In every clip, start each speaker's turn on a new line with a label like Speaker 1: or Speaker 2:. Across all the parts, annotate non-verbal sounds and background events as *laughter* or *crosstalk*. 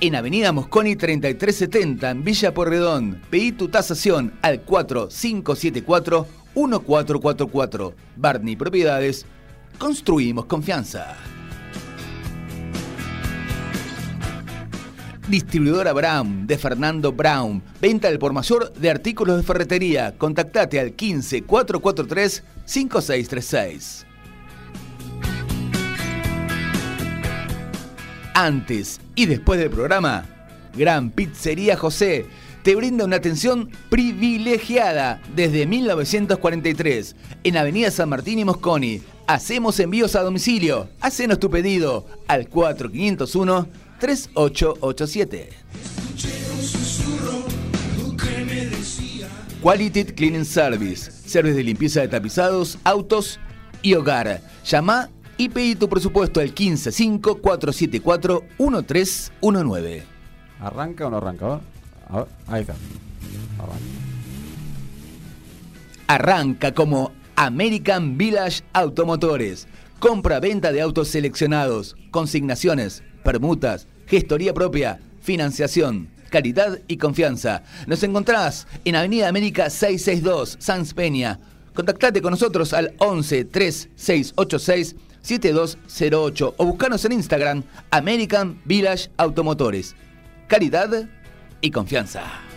Speaker 1: En Avenida Mosconi 3370 en Villa Porredón. Pedí tu tasación al 4574-1444. Barney Propiedades. Construimos confianza. Distribuidora Brown de Fernando Brown. Venta del por mayor de artículos de ferretería. Contactate al 15 443 5636. Antes y después del programa, Gran Pizzería José te brinda una atención privilegiada desde 1943 en Avenida San Martín y Mosconi. Hacemos envíos a domicilio. Hacenos tu pedido al 4501 3887. Quality Cleaning Service, service de limpieza de tapizados, autos y hogar. Llama y pedí tu presupuesto al 155-474-1319.
Speaker 2: ¿Arranca o no arranca? A ver. A ver, ahí está. Arranca.
Speaker 1: Arranca como American Village Automotores. Compra-venta de autos seleccionados, consignaciones, permutas, gestoría propia, financiación, calidad y confianza. Nos encontrás en Avenida América 662, Sans Peña. Contactate con nosotros al 11 3686 7208 o buscanos en Instagram American Village Automotores. Calidad y confianza.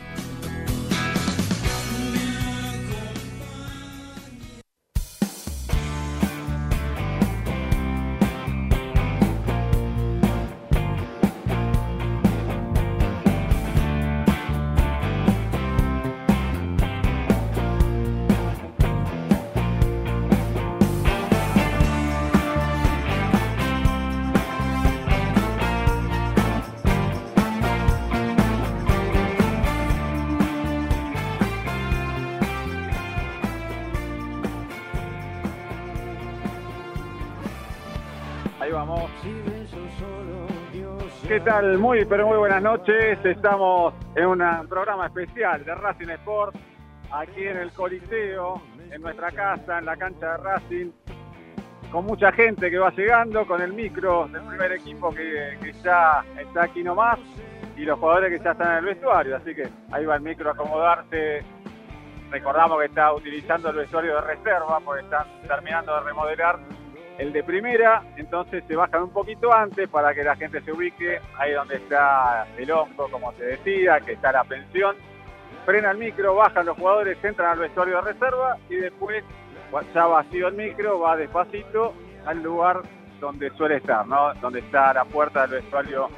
Speaker 3: Tal? Muy, pero muy buenas noches. Estamos en un programa especial de Racing Sport, aquí en el Coliseo, en nuestra casa, en la cancha de Racing, con mucha gente que va llegando, con el micro del primer equipo que, que ya está aquí nomás y los jugadores que ya están en el vestuario. Así que ahí va el micro a acomodarse. Recordamos que está utilizando el vestuario de reserva porque están terminando de remodelar el de primera, entonces se bajan un poquito antes para que la gente se ubique, ahí donde está el hongo, como se decía, que está la pensión. Frena el micro, bajan los jugadores, entran al vestuario de reserva y después, ya vacío el micro, va despacito al lugar donde suele estar, ¿no? Donde está la puerta del vestuario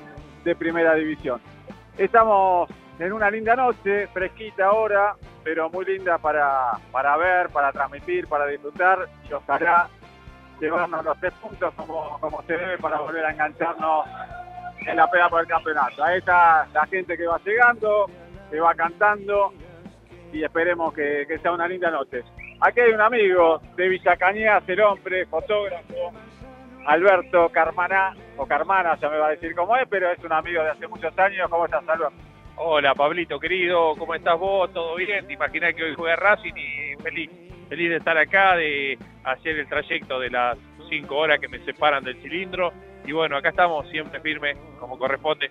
Speaker 3: de primera división. Estamos en una linda noche, fresquita ahora, pero muy linda para, para ver, para transmitir, para disfrutar y ojalá llevarnos los tres puntos como, como se debe para volver a engancharnos en la pega por el campeonato. Ahí está la gente que va llegando, que va cantando y esperemos que, que sea una linda noche. Aquí hay un amigo de Villa Cañas, el hombre, fotógrafo, Alberto Carmaná, o Carmana, ya me va a decir cómo es, pero es un amigo de hace muchos años. ¿Cómo estás, Alberto?
Speaker 4: Hola, Pablito, querido, ¿cómo estás vos? ¿Todo bien? Te imaginás que hoy juega Racing y feliz, feliz de estar acá, de hacer el trayecto de las cinco horas que me separan del cilindro. Y bueno, acá estamos siempre firmes, como corresponde.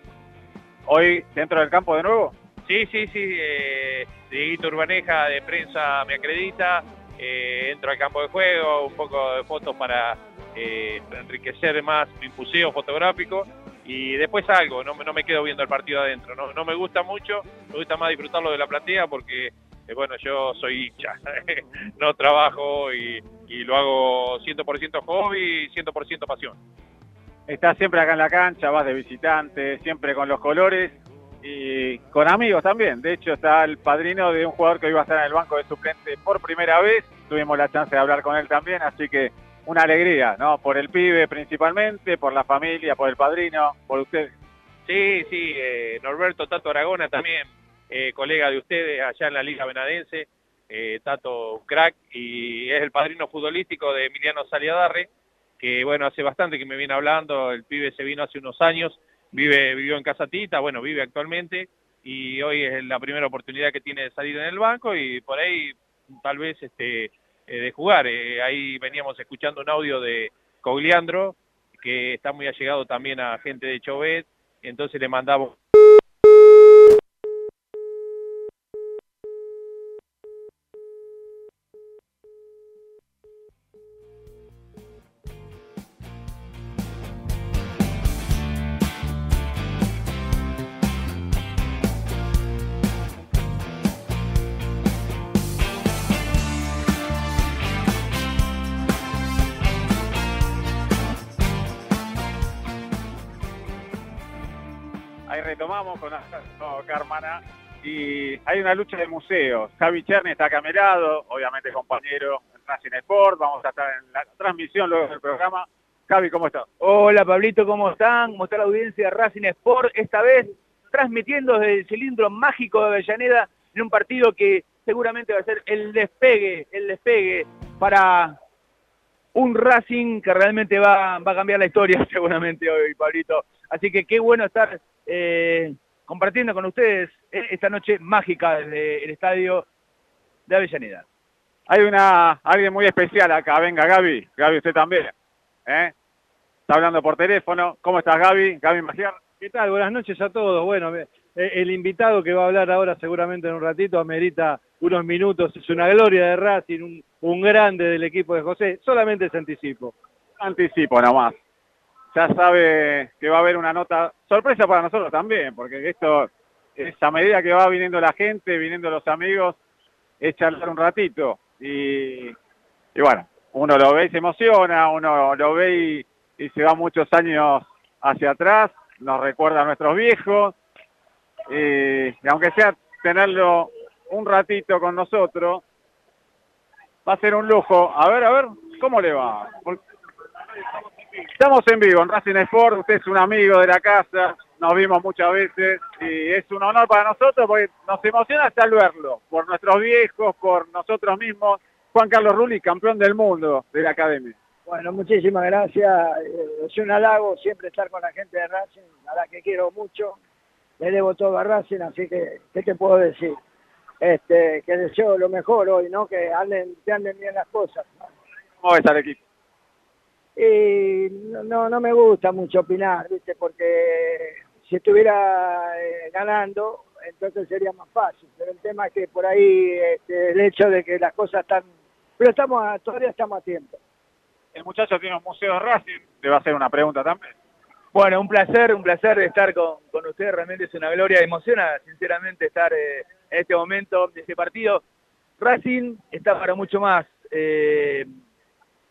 Speaker 3: ¿Hoy dentro del campo de nuevo?
Speaker 4: Sí, sí, sí. Eh, Dieguito Urbaneja de prensa me acredita. Eh, entro al campo de juego, un poco de fotos para eh, enriquecer más mi museo fotográfico. Y después salgo, no, me- no me quedo viendo el partido adentro. No, no me gusta mucho, me gusta más disfrutarlo de la platea porque, eh, bueno, yo soy hincha. *laughs* no trabajo y, y lo hago 100% hobby y 100% pasión.
Speaker 3: Estás siempre acá en la cancha, vas de visitante, siempre con los colores y con amigos también. De hecho, está el padrino de un jugador que hoy va a estar en el banco de suplente por primera vez. Tuvimos la chance de hablar con él también, así que una alegría, ¿no? Por el pibe principalmente, por la familia, por el padrino, por usted.
Speaker 4: Sí, sí, eh, Norberto Tato Aragona también, eh, colega de ustedes allá en la Liga Benadense. eh, Tato crack, y es el padrino futbolístico de Emiliano Saliadarre, que bueno, hace bastante que me viene hablando, el pibe se vino hace unos años, vive, vivió en Casa Tita, bueno, vive actualmente, y hoy es la primera oportunidad que tiene de salir en el banco, y por ahí tal vez este, eh, de jugar. Eh, ahí veníamos escuchando un audio de Cogliandro, que está muy allegado también a gente de Chovet, entonces le mandamos
Speaker 3: retomamos con Carmana y hay una lucha de museos. Javi Cherny está camerado, obviamente compañero en Racing Sport. Vamos a estar en la transmisión luego del programa. Javi, ¿cómo estás?
Speaker 5: Hola Pablito, ¿cómo están? ¿Cómo está la audiencia de Racing Sport? Esta vez transmitiendo desde el cilindro mágico de Avellaneda en un partido que seguramente va a ser el despegue, el despegue para un Racing que realmente va, va a cambiar la historia *laughs* seguramente hoy, Pablito. Así que qué bueno estar eh, compartiendo con ustedes esta noche mágica desde el estadio de Avellaneda.
Speaker 3: Hay una alguien muy especial acá, venga Gaby, Gaby usted también, ¿eh? está hablando por teléfono, ¿cómo estás Gaby? Gaby Magiar.
Speaker 6: ¿Qué tal? Buenas noches a todos. Bueno, eh, el invitado que va a hablar ahora seguramente en un ratito amerita unos minutos, es una gloria de Racing, un, un grande del equipo de José, solamente se anticipo.
Speaker 3: Anticipo nomás ya sabe que va a haber una nota sorpresa para nosotros también, porque esto es a medida que va viniendo la gente, viniendo los amigos, es charlar un ratito. Y, y bueno, uno lo ve y se emociona, uno lo ve y, se va muchos años hacia atrás, nos recuerda a nuestros viejos. Y, y aunque sea tenerlo un ratito con nosotros, va a ser un lujo. A ver, a ver, ¿cómo le va? Estamos en vivo en Racing Sport, usted es un amigo de la casa, nos vimos muchas veces y es un honor para nosotros porque nos emociona hasta verlo, por nuestros viejos, por nosotros mismos. Juan Carlos Rulli, campeón del mundo de la academia.
Speaker 7: Bueno, muchísimas gracias. Eh, es un halago siempre estar con la gente de Racing, a la que quiero mucho. Le debo todo a Racing, así que, ¿qué te puedo decir? Este, que deseo lo mejor hoy, ¿no? Que anden, que anden bien las cosas.
Speaker 3: ¿Cómo ves al equipo?
Speaker 7: Y no, no me gusta mucho opinar, ¿viste? Porque si estuviera eh, ganando, entonces sería más fácil. Pero el tema es que por ahí este, el hecho de que las cosas están... Pero estamos todavía estamos a tiempo.
Speaker 3: El muchacho tiene un museo de Racing, le va a hacer una pregunta también.
Speaker 5: Bueno, un placer, un placer estar con, con ustedes, realmente es una gloria, emociona sinceramente estar eh, en este momento de este partido. Racing está para mucho más. Eh,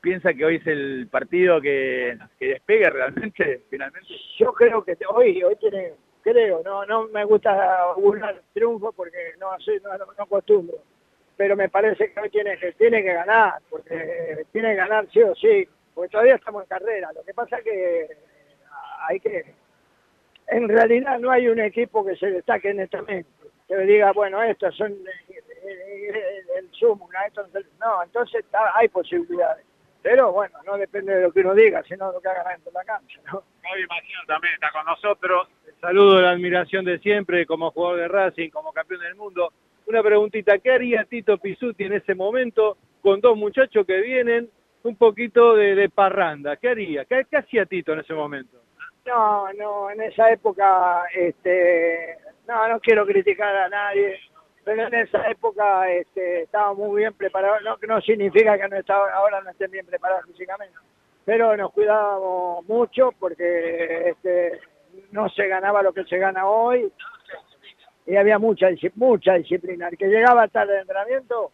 Speaker 5: piensa que hoy es el partido que, que despegue realmente, finalmente?
Speaker 7: Yo creo que hoy, hoy tiene, creo, no, no me gusta burlar triunfo porque no, soy, no, no, acostumbro, pero me parece que hoy tiene que, tiene que ganar, porque tiene que ganar sí o sí, porque todavía estamos en carrera, lo que pasa que hay que, en realidad no hay un equipo que se destaque netamente, que diga, bueno, estos son el, sumo, no, entonces hay posibilidades pero bueno, no depende de lo que uno diga, sino de lo que haga dentro de la cancha. ¿no?
Speaker 3: Imagino también está con nosotros.
Speaker 6: El saludo, la admiración de siempre como jugador de Racing, como campeón del mundo. Una preguntita, ¿qué haría Tito Pisuti en ese momento con dos muchachos que vienen un poquito de, parranda? ¿Qué haría? ¿Qué, hacía Tito en ese momento?
Speaker 7: No, no, en esa época, este, no, no quiero criticar a nadie pero en esa época este, estaba muy bien preparados, no, no significa que no estaba, ahora no estén bien preparados físicamente, pero nos cuidábamos mucho porque este, no se ganaba lo que se gana hoy y había mucha, mucha disciplina. El que llegaba tarde de entrenamiento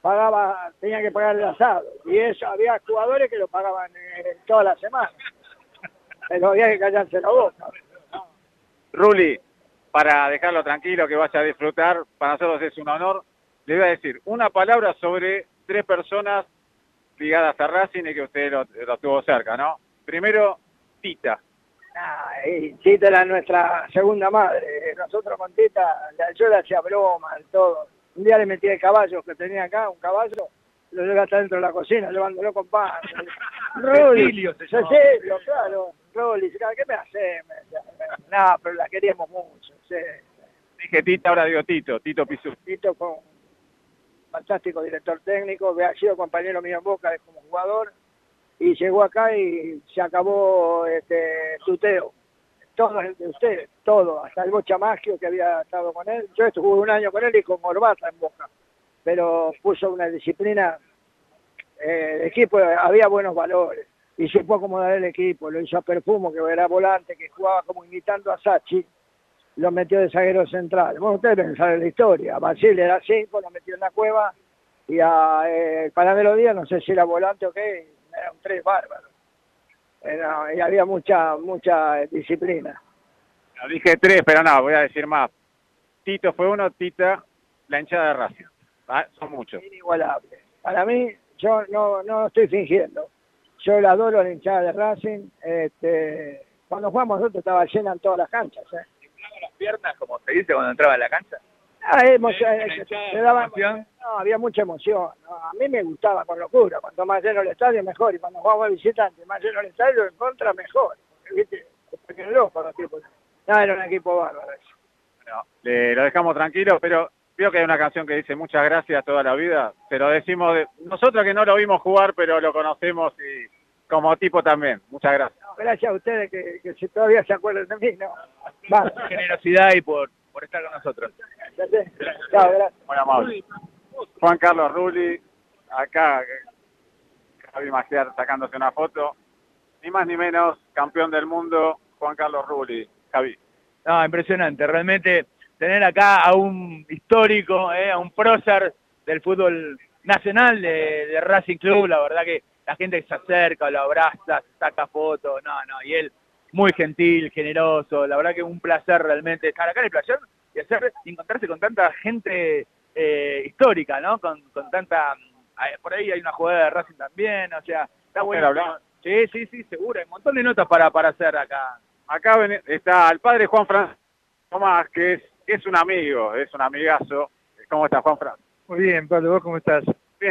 Speaker 7: pagaba, tenía que pagar el asado y eso había jugadores que lo pagaban eh, toda la semana, pero había que callarse la boca.
Speaker 3: Ruli, para dejarlo tranquilo, que vaya a disfrutar. Para nosotros es un honor. Le voy a decir una palabra sobre tres personas ligadas a Racing y que usted lo, tuvo cerca, ¿no? Primero, Tita.
Speaker 7: Ah, Tita era nuestra segunda madre. Nosotros con Tita, yo le hacía broma, todo. Un día le metí el caballo que tenía acá, un caballo, lo llevé hasta dentro de la cocina, llevándolo con pan. *laughs* Rolly,
Speaker 5: Cecilio
Speaker 7: claro. Rolly, ¿qué me hace? No, pero la queríamos mucho, sí.
Speaker 3: Dije Tita, ahora digo Tito, Tito Pisú.
Speaker 7: Tito fue fantástico director técnico, había sido compañero mío en Boca como jugador, y llegó acá y se acabó este tuteo. Todos de ustedes, todo, hasta el Bocha Maggio que había estado con él. Yo estuve un año con él y con Orbata en Boca, pero puso una disciplina, eh, el equipo había buenos valores y supo acomodar el equipo, lo hizo a Perfumo, que era volante, que jugaba como imitando a Sachi, lo metió de zaguero central. Bueno, ustedes deben saber la historia. A Basile era cinco, lo metió en la cueva y a eh, el Panadero Díaz, no sé si era volante o qué, era un tres bárbaro. Era- y había mucha, mucha disciplina.
Speaker 3: No, dije tres, pero no, voy a decir más. Tito fue uno, Tita, la hinchada de Racing. Ah, Son muchos.
Speaker 7: Inigualable. Para mí, yo no, no estoy fingiendo. Yo la adoro la hinchada de Racing. Este, cuando jugamos nosotros estaba llena en todas las canchas. ¿eh?
Speaker 5: Piernas, como se dice cuando entraba a la cancha.
Speaker 7: Ah, eh, daba-
Speaker 5: emoción.
Speaker 7: no, había mucha emoción. no, a mí me gustaba con locura. Cuanto más lleno el estadio, mejor. Y cuando jugamos visitante, más lleno el estadio, en contra, mejor. Porque, ¿viste? Porque loco los tipos. No, era un equipo bárbaro. ese.
Speaker 3: Bueno, le- lo dejamos tranquilo, pero veo que hay una canción que dice muchas gracias toda la vida. Se lo decimos de- nosotros que no lo vimos jugar, pero lo conocemos y como tipo también. Muchas gracias.
Speaker 7: No, gracias a ustedes que, que si todavía se acuerdan de mí. No. Va.
Speaker 5: Generosidad y por, por estar con nosotros.
Speaker 7: Chao, gracias.
Speaker 3: Muy amable. Juan Carlos Rulli, acá Javi Magiar sacándose una foto. Ni más ni menos, campeón del mundo, Juan Carlos Rulli. Javi.
Speaker 5: No, impresionante. Realmente tener acá a un histórico, eh, a un prócer del fútbol nacional de, de Racing Club, la verdad que la gente se acerca, lo abraza, se saca fotos, no, no, y él muy gentil, generoso, la verdad que un placer realmente estar acá en el placer y hacer, encontrarse con tanta gente eh, histórica, ¿no? Con, con tanta, eh, por ahí hay una jugada de Racing también, o sea, está bueno. Sí, sí, sí, seguro, hay un montón de notas para, para hacer acá.
Speaker 3: Acá está el padre Juan Fran Tomás, que es, es un amigo, es un amigazo. ¿Cómo está Juan Fran?
Speaker 8: Muy bien, Pablo, ¿vos cómo estás?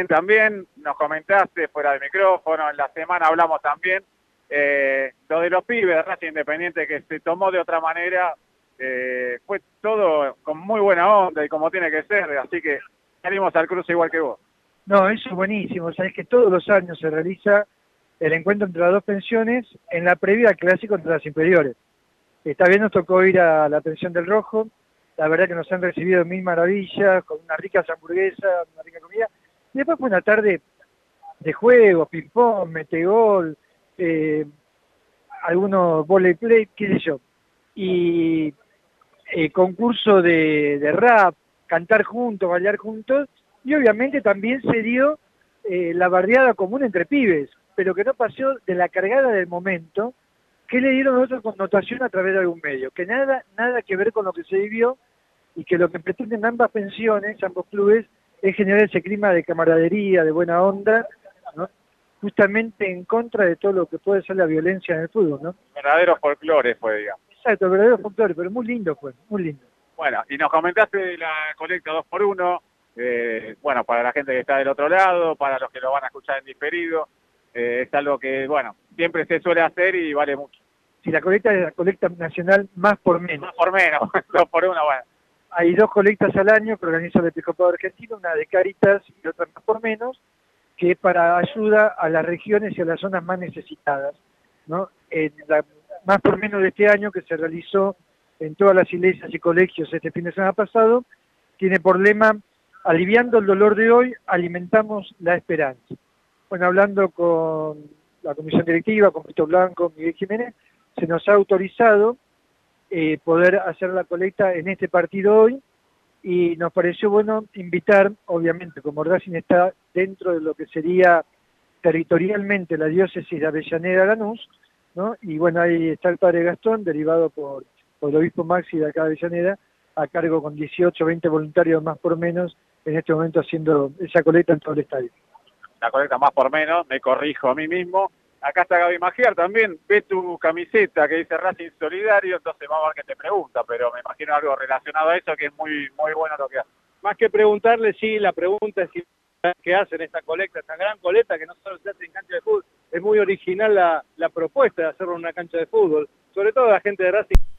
Speaker 3: También nos comentaste fuera del micrófono, en la semana hablamos también, eh, lo de los pibes de Racing Independiente que se tomó de otra manera, eh, fue todo con muy buena onda y como tiene que ser, así que salimos al cruce igual que vos.
Speaker 8: No, eso es buenísimo. Sabes que todos los años se realiza el encuentro entre las dos pensiones en la previa al clásico entre las inferiores. Esta vez nos tocó ir a la pensión del Rojo. La verdad que nos han recibido mil maravillas, con unas ricas hamburguesas, una rica comida. Y después fue una tarde de juegos, ping-pong, metegol, eh, algunos volley play, qué sé yo. Y eh, concurso de, de rap, cantar juntos, bailar juntos, y obviamente también se dio eh, la bardeada común entre pibes, pero que no pasó de la cargada del momento, que le dieron otra connotación a través de algún medio, que nada, nada que ver con lo que se vivió y que lo que pretenden ambas pensiones, ambos clubes, es generar ese clima de camaradería, de buena onda, ¿no? justamente en contra de todo lo que puede ser la violencia en el fútbol, ¿no?
Speaker 3: Verdadero folclore fue, digamos.
Speaker 8: Exacto, verdadero folclore, pero muy lindo fue, muy lindo.
Speaker 3: Bueno, y nos comentaste de la colecta 2 por 1 eh, bueno, para la gente que está del otro lado, para los que lo van a escuchar en diferido, eh, es algo que, bueno, siempre se suele hacer y vale mucho.
Speaker 8: Si la colecta es la colecta nacional más por menos.
Speaker 3: Más por menos, *laughs* 2 por 1 bueno.
Speaker 8: Hay dos colectas al año que organiza el Episcopado Argentino, una de Caritas y otra más por menos, que es para ayuda a las regiones y a las zonas más necesitadas. ¿no? Más por menos de este año que se realizó en todas las iglesias y colegios este fin de semana pasado, tiene por lema, aliviando el dolor de hoy, alimentamos la esperanza. Bueno, hablando con la comisión directiva, con Pito Blanco, Miguel Jiménez, se nos ha autorizado eh, poder hacer la colecta en este partido hoy y nos pareció bueno invitar, obviamente, como Racing está dentro de lo que sería territorialmente la diócesis de Avellaneda Lanús, ¿no? y bueno, ahí está el padre Gastón, derivado por, por el obispo Maxi de acá de Avellaneda, a cargo con 18, 20 voluntarios más por menos, en este momento haciendo esa colecta en todo el estadio.
Speaker 3: La colecta más por menos, me corrijo a mí mismo. Acá está Gaby Magiar también, ve tu camiseta que dice Racing Solidario, entonces vamos a ver qué te pregunta, pero me imagino algo relacionado a eso que es muy muy bueno lo que hace.
Speaker 9: más que preguntarle, sí, la pregunta es si hacen esta colecta, esta gran colecta que no solo se hace en cancha de fútbol, es muy original la, la propuesta de hacerlo en una cancha de fútbol, sobre todo la gente de Racing.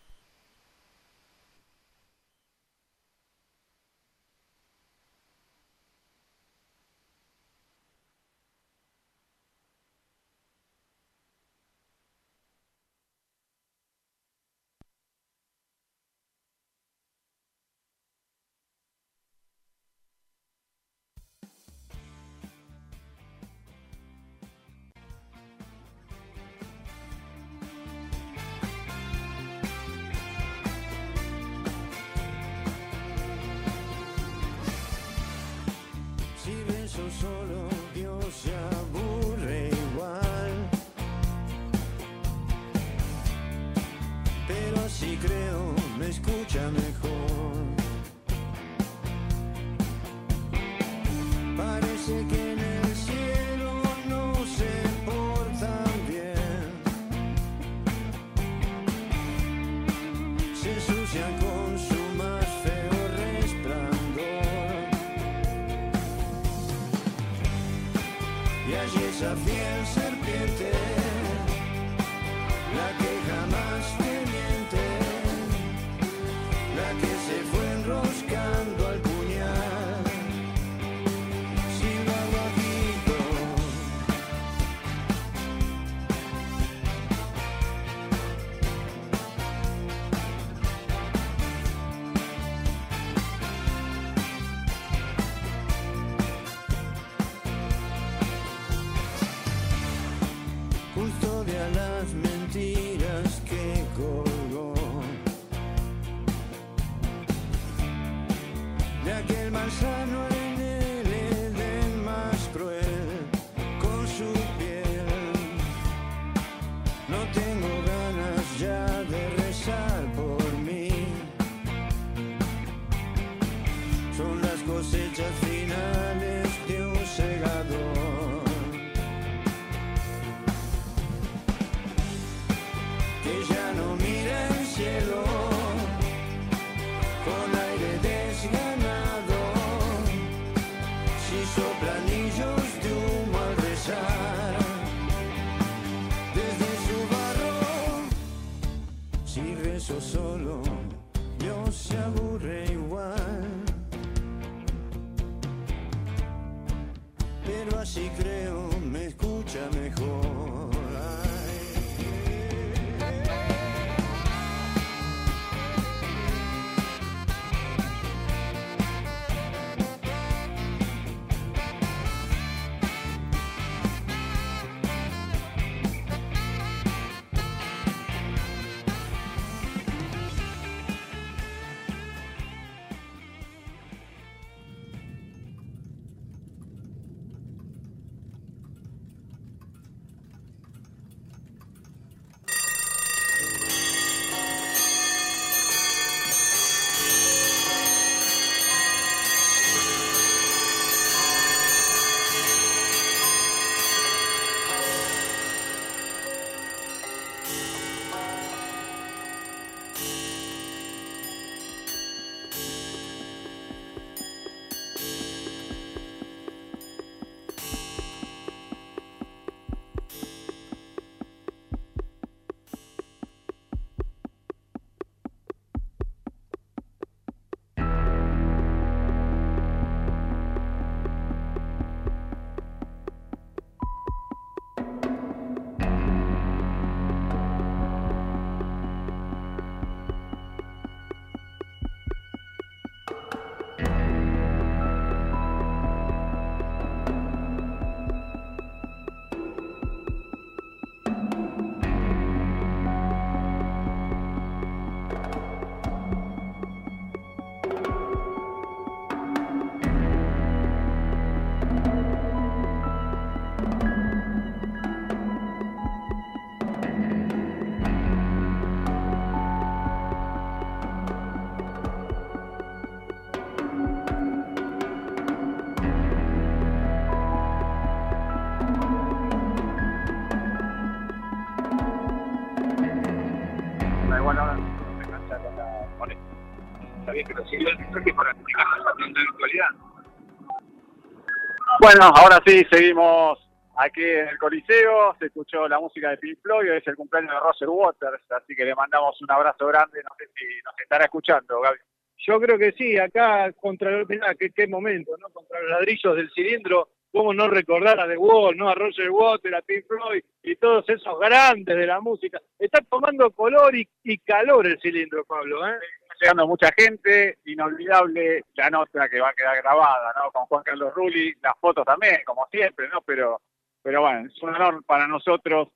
Speaker 3: Bueno, ahora sí, seguimos aquí en el Coliseo. Se escuchó la música de Pink Floyd, hoy es el cumpleaños de Roger Waters, así que le mandamos un abrazo grande. No sé si nos estará escuchando, Gaby.
Speaker 6: Yo creo que sí, acá contra mirá, qué, qué momento, ¿no? Contra los ladrillos del cilindro, cómo no recordar a The Wall, ¿no? A Roger Waters, a Pink Floyd y todos esos grandes de la música. Está tomando color y, y calor el cilindro, Pablo, ¿eh?
Speaker 3: Llegando mucha gente, inolvidable la nota que va a quedar grabada, ¿no? Con Juan Carlos Rulli, las fotos también, como siempre, ¿no? Pero, pero bueno, es un honor para nosotros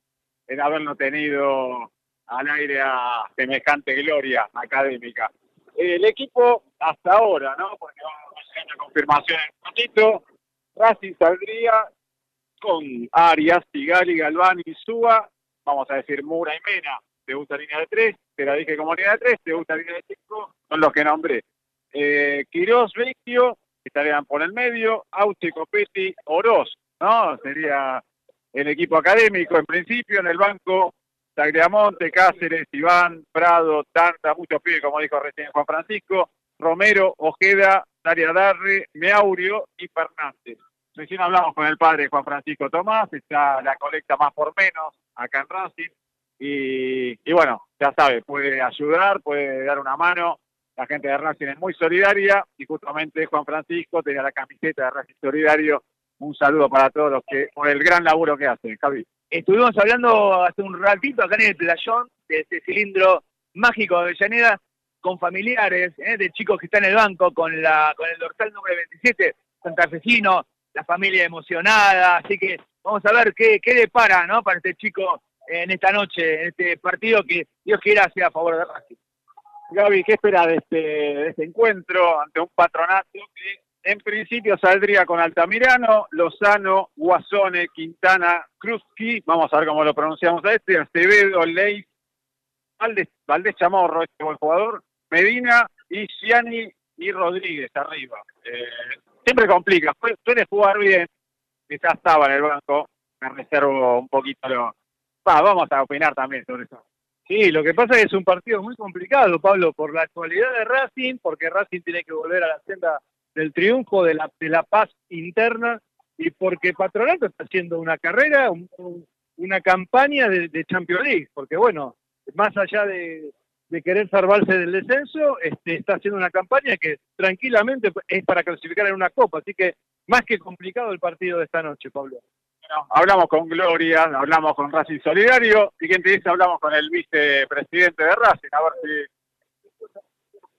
Speaker 3: el haberlo tenido al aire a semejante gloria académica. El equipo hasta ahora, ¿no? Porque vamos a hacer una confirmación en un ratito. Racing saldría con Arias, Tigali, Galván y Suba. Vamos a decir Mura y Mena. Te gusta línea de tres, te la dije como línea de tres, te gusta línea de cinco, son los que nombré. Eh, Quirós, Vecchio, estarían por el medio, Auche, Copetti, Oroz, ¿no? Sería el equipo académico en principio, en el banco, Tagliamonte, Cáceres, Iván, Prado, Tanta, muchos pibes, como dijo recién Juan Francisco, Romero, Ojeda, Daria Darre, Meaurio y Fernández. Recién hablamos con el padre Juan Francisco Tomás, está la colecta más por menos acá en Racing. Y, bueno, ya sabe, puede ayudar, puede dar una mano. La gente de Racing es muy solidaria y justamente Juan Francisco tenía la camiseta de Racing Solidario. Un saludo para todos los que, por el gran laburo que hacen, Javi.
Speaker 5: Estuvimos hablando hace un ratito acá en el playón de este cilindro mágico de Avellaneda con familiares ¿eh? de chicos que están en el banco con la con el dorsal número 27, santafesino, la familia emocionada, así que vamos a ver qué, qué depara ¿no? para este chico en esta noche, en este partido que Dios quiera sea a favor de Racing.
Speaker 3: Gaby, ¿qué espera de este, de este encuentro ante un patronato que en principio saldría con Altamirano, Lozano, Guasone, Quintana, Krusky, vamos a ver cómo lo pronunciamos a este, Acevedo, Ley, Valdés, Valdés Chamorro, este buen jugador, Medina, y Gianni y Rodríguez arriba. Eh, siempre complica, Su- suele jugar bien, quizás estaba en el banco, me reservo un poquito lo... Va, vamos a opinar también sobre eso.
Speaker 6: Sí, lo que pasa es que es un partido muy complicado, Pablo, por la actualidad de Racing, porque Racing tiene que volver a la senda del triunfo, de la, paz interna, y porque Patronato está haciendo una carrera, un- un- una campaña de, de Champions League, porque bueno, más allá de, de querer salvarse del descenso, este, está haciendo una campaña que tranquilamente es para clasificar en una copa, así que más que complicado el partido de esta noche, Pablo.
Speaker 3: Bueno, hablamos con Gloria, hablamos con Racing Solidario, y quien te dice, hablamos con el vicepresidente de Racing, a ver si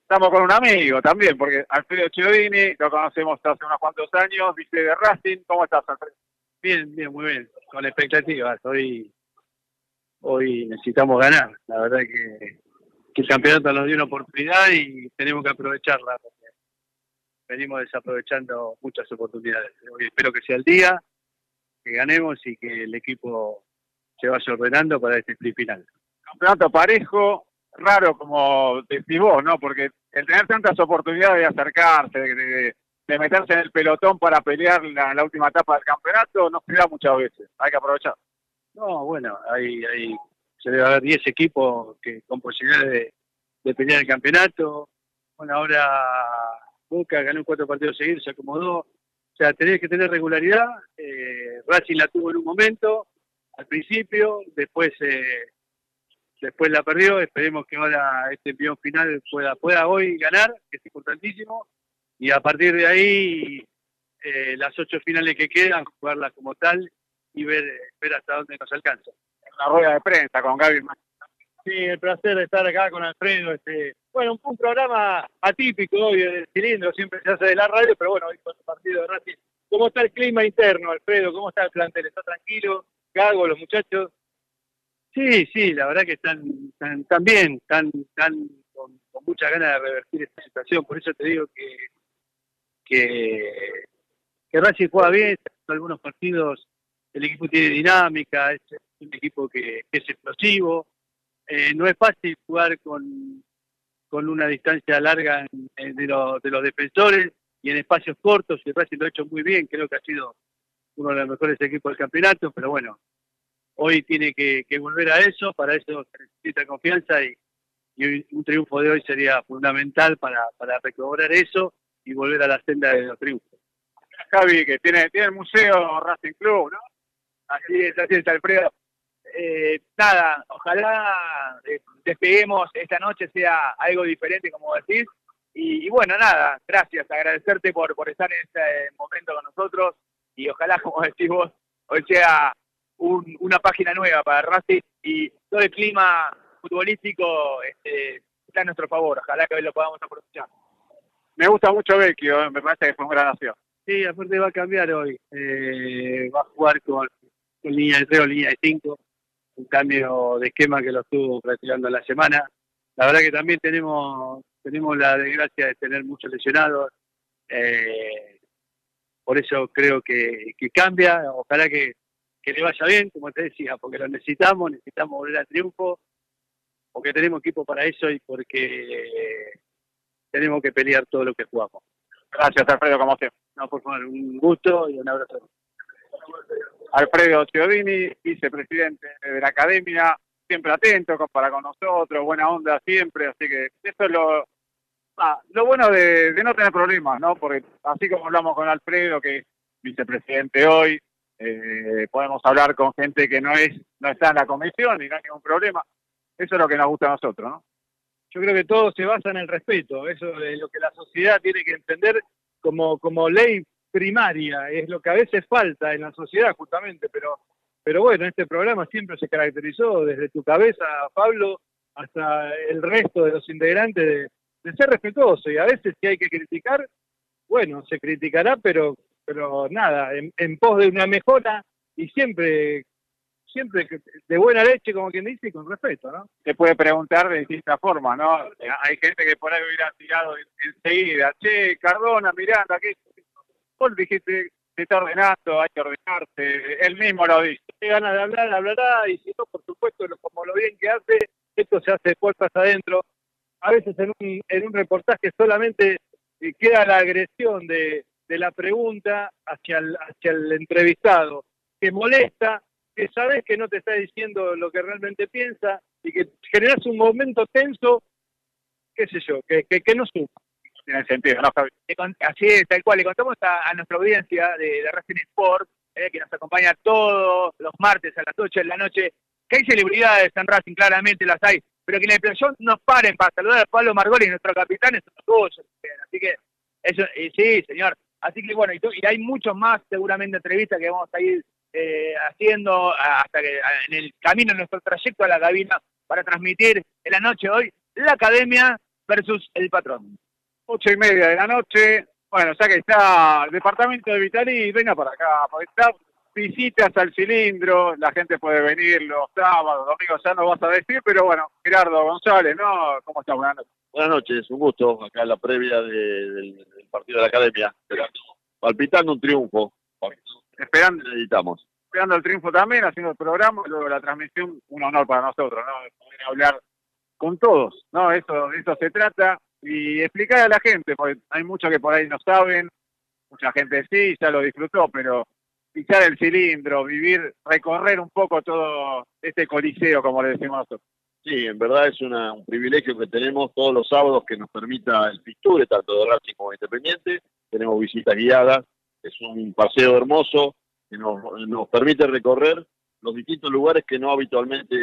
Speaker 3: estamos con un amigo también, porque Alfredo Chiodini lo conocemos hace unos cuantos años, vice de Racing, ¿cómo estás Alfredo?
Speaker 10: Bien, bien, muy bien. Con expectativas. Hoy, hoy necesitamos ganar. La verdad que, que el campeonato nos dio una oportunidad y tenemos que aprovecharla. Venimos desaprovechando muchas oportunidades. Hoy espero que sea el día, que ganemos y que el equipo se vaya ordenando para este final.
Speaker 3: Campeonato parejo, raro como decís vos, ¿no? Porque el tener tantas oportunidades de acercarse, de, de- de meterse en el pelotón para pelear la, la última etapa del campeonato, no se da muchas veces, hay que aprovechar.
Speaker 10: No, bueno, hay, hay, se debe haber 10 equipos que con posibilidades de, de pelear el campeonato. Bueno, ahora Boca ganó cuatro partidos seguidos, se acomodó. O sea, tenés que tener regularidad. Eh, Racing la tuvo en un momento, al principio, después eh, después la perdió. Esperemos que ahora este envío final pueda, pueda hoy ganar, que es importantísimo. Y a partir de ahí, eh, las ocho finales que quedan, jugarlas como tal y ver, ver hasta dónde nos alcanza.
Speaker 3: Una rueda de prensa con Gaby
Speaker 6: Sí, el placer de estar acá con Alfredo. Este, bueno, un, programa atípico hoy del cilindro, siempre se hace de la radio, pero bueno, hoy con el partido de Racing. ¿Cómo está el clima interno, Alfredo? ¿Cómo está el plantel? ¿Está tranquilo? Gago, los muchachos?
Speaker 10: Sí, sí, la verdad que están, están, están bien, están, con, muchas ganas de revertir esta situación. Por eso te digo que, que, Racing juega bien, algunos partidos el equipo tiene dinámica, es un equipo que es explosivo. Eh, no es fácil jugar con, con una distancia larga en- de, los- de los defensores y en espacios cortos, y Racing lo ha hecho muy bien, creo que ha sido uno de los mejores equipos del campeonato, pero bueno, hoy tiene que, que volver a eso, para eso se necesita confianza y, y un triunfo de hoy sería fundamental para, para recobrar eso y volver a la senda de los triunfos.
Speaker 3: Javi, que tiene, tiene el museo Racing Club, ¿no?
Speaker 5: Así es, así es, Alfredo. Eh, nada, ojalá eh, despeguemos esta noche, sea algo diferente, como decís. Y, y bueno, nada, gracias, agradecerte por, por estar en este momento con nosotros. Y ojalá, *laughs* como decís vos, hoy sea un- una página nueva para Racing y todo el clima futbolístico este, está a nuestro favor. Ojalá que hoy lo podamos aprovechar.
Speaker 3: Me gusta mucho Vecchio, ¿eh? me parece que fue un gran acción.
Speaker 10: Sí, aparte va a cambiar hoy. Eh, va a jugar con, con línea de 3 o línea de 5. Un cambio de esquema que lo estuvo practicando en la semana. La verdad que también tenemos tenemos la desgracia de tener muchos lesionados. Eh, por eso creo que, que cambia. Ojalá que, que le vaya bien, como te decía, porque lo necesitamos, necesitamos volver al triunfo, porque tenemos equipo para eso y porque tenemos que pelear todo lo que jugamos.
Speaker 3: Gracias, Alfredo, como siempre.
Speaker 10: No, por favor, un gusto y un abrazo.
Speaker 3: Alfredo Ciodini, vicepresidente de la academia, siempre atento para con nosotros, buena onda siempre, así que eso es lo, ah, bueno de, de no tener problemas, ¿no? Porque así como hablamos con Alfredo, que es vicepresidente hoy, eh, podemos hablar con gente que no es no está en la comisión y no hay ningún problema. Eso es lo que nos gusta a nosotros, ¿no?
Speaker 6: Yo creo que todo se basa en el respeto, eso es lo que la sociedad tiene que entender como, como ley primaria, es lo que a veces falta en la sociedad justamente, pero, pero bueno, este programa siempre se caracterizó desde tu cabeza, Pablo, hasta el resto de los integrantes de, de ser respetuoso y a veces si hay que criticar, bueno, se criticará, pero, pero nada, en, en pos de una mejora y siempre, siempre de buena leche, como quien dice, y con respeto, ¿no?
Speaker 3: se puede preguntar de distintas formas, ¿no? Hay gente que por ahí hubiera tirado en- enseguida, che, Cardona, Miranda, ¿qué? Vos dijiste, se está ordenando, hay que ordenarse, él mismo lo dice.
Speaker 6: qué ganas de hablar, hablará, y si no, por supuesto, como lo bien que hace, esto se hace puertas adentro. A veces en un, en un reportaje solamente eh, queda la agresión de, la pregunta hacia el, hacia el entrevistado, que molesta, que sabes que no te está diciendo lo que realmente piensa y que generas un momento tenso, qué sé yo, que, que, que no suma.
Speaker 3: Tiene sentido, ¿no, Javi?
Speaker 5: Así es, tal cual. Le contamos a, nuestra audiencia de, Racing Sport, eh, que nos acompaña todos los martes a las 8 de la noche, que hay celebridades en Racing, claramente las hay, pero que en el playón nos paren para saludar a Pablo Margoli, nuestro capitán, es orgullo. Así que, eso, y sí, señor. Así que bueno, y, to- y hay muchos más seguramente entrevistas que vamos a ir eh, haciendo hasta que en el camino, en nuestro trayecto a la cabina para transmitir en la noche de hoy la academia versus el patrón.
Speaker 3: Ocho y media de la noche, bueno, ya que está el departamento de Vitali, venga para acá, porque está visitas al cilindro, la gente puede venir los sábados, domingos, ya no vas a decir, pero bueno, Gerardo González, ¿no? ¿Cómo estás? Buenas noches.
Speaker 11: Buenas noches, un gusto. Acá en la previa de- del, del partido de la academia. Palpitando un triunfo.
Speaker 3: Esperando,
Speaker 11: Necesitamos.
Speaker 3: esperando el triunfo también, haciendo el programa, luego la transmisión, un honor para nosotros, ¿no? De Poder hablar con todos, ¿no? Eso, de eso se trata, y explicar a la gente, porque hay muchos que por ahí no saben, mucha gente sí, ya lo disfrutó, pero pisar el cilindro, vivir, recorrer un poco todo este coliseo, como le decimos nosotros.
Speaker 11: Sí, en verdad es una- un privilegio que tenemos todos los sábados que nos permita el Picture, tanto de Racing como de Independiente. Tenemos visitas guiadas, es un paseo hermoso que nos, nos permite recorrer los distintos lugares que no habitualmente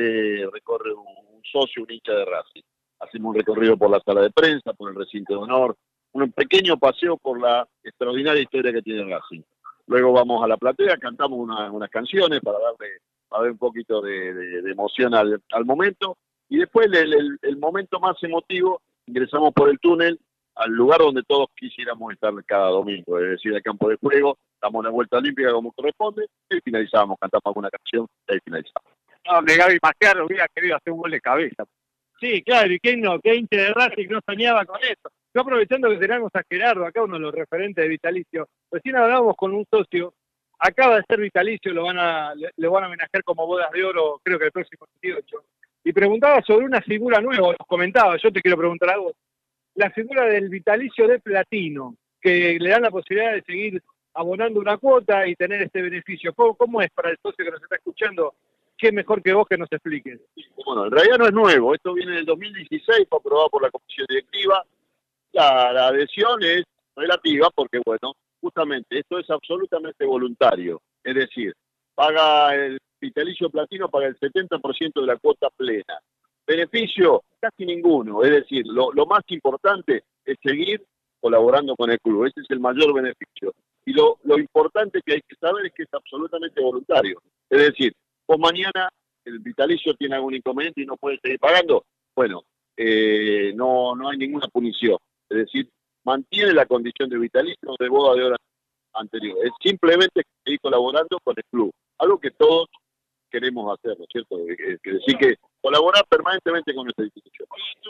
Speaker 11: recorre un, un socio, un hincha de Racing. Hacemos un recorrido por la sala de prensa, por el recinto de honor, un pequeño paseo por la extraordinaria historia que tiene Racing. Luego vamos a la platea, cantamos una- unas canciones para darle, para dar un poquito de, de- de emoción al, momento. Y después el, el- el momento más emotivo, ingresamos por el túnel al lugar donde todos quisiéramos estar cada domingo, es decir, al campo de juego, damos la vuelta olímpica como corresponde, y finalizamos, cantamos alguna canción, y ahí finalizamos.
Speaker 3: Donde Gaby Maciar hubiera querido hacer un gol de cabeza.
Speaker 6: Sí, claro, y quién no, qué hincha de Racing no soñaba con eso. Yo aprovechando que tenemos a Gerardo, acá uno de los referentes de Vitalicio, recién hablábamos con un socio, acaba de ser Vitalicio, lo van a, le, van a homenajear como bodas de oro, creo que el próximo 18. Y preguntaba sobre una figura nueva, los comentaba, yo te quiero preguntar algo. La figura del Vitalicio de Platino, que le dan la posibilidad de seguir abonando una cuota y tener este beneficio. ¿Cómo, cómo es para el socio que nos está escuchando? ¿Qué mejor que vos que nos expliques?
Speaker 11: Bueno, en realidad no es nuevo, esto viene del 2016, fue aprobado por la comisión directiva. La, adhesión es relativa porque, bueno, justamente esto es absolutamente voluntario. Es decir, paga el vitalicio platino, paga el 70% de la cuota plena. Beneficio, casi ninguno. Es decir, lo, más importante es seguir colaborando con el club. Ese es el mayor beneficio. Y lo importante que hay que saber es que es absolutamente voluntario. Es decir, vos mañana el vitalicio tiene algún inconveniente y no puede seguir pagando, bueno, eh, no, no hay ninguna punición. Es decir, mantiene la condición de vitalicio de boda de hora anterior. Es simplemente seguir colaborando con el club. Algo que todos queremos hacer, ¿no es cierto? Es decir, que colaborar permanentemente con nuestra institución.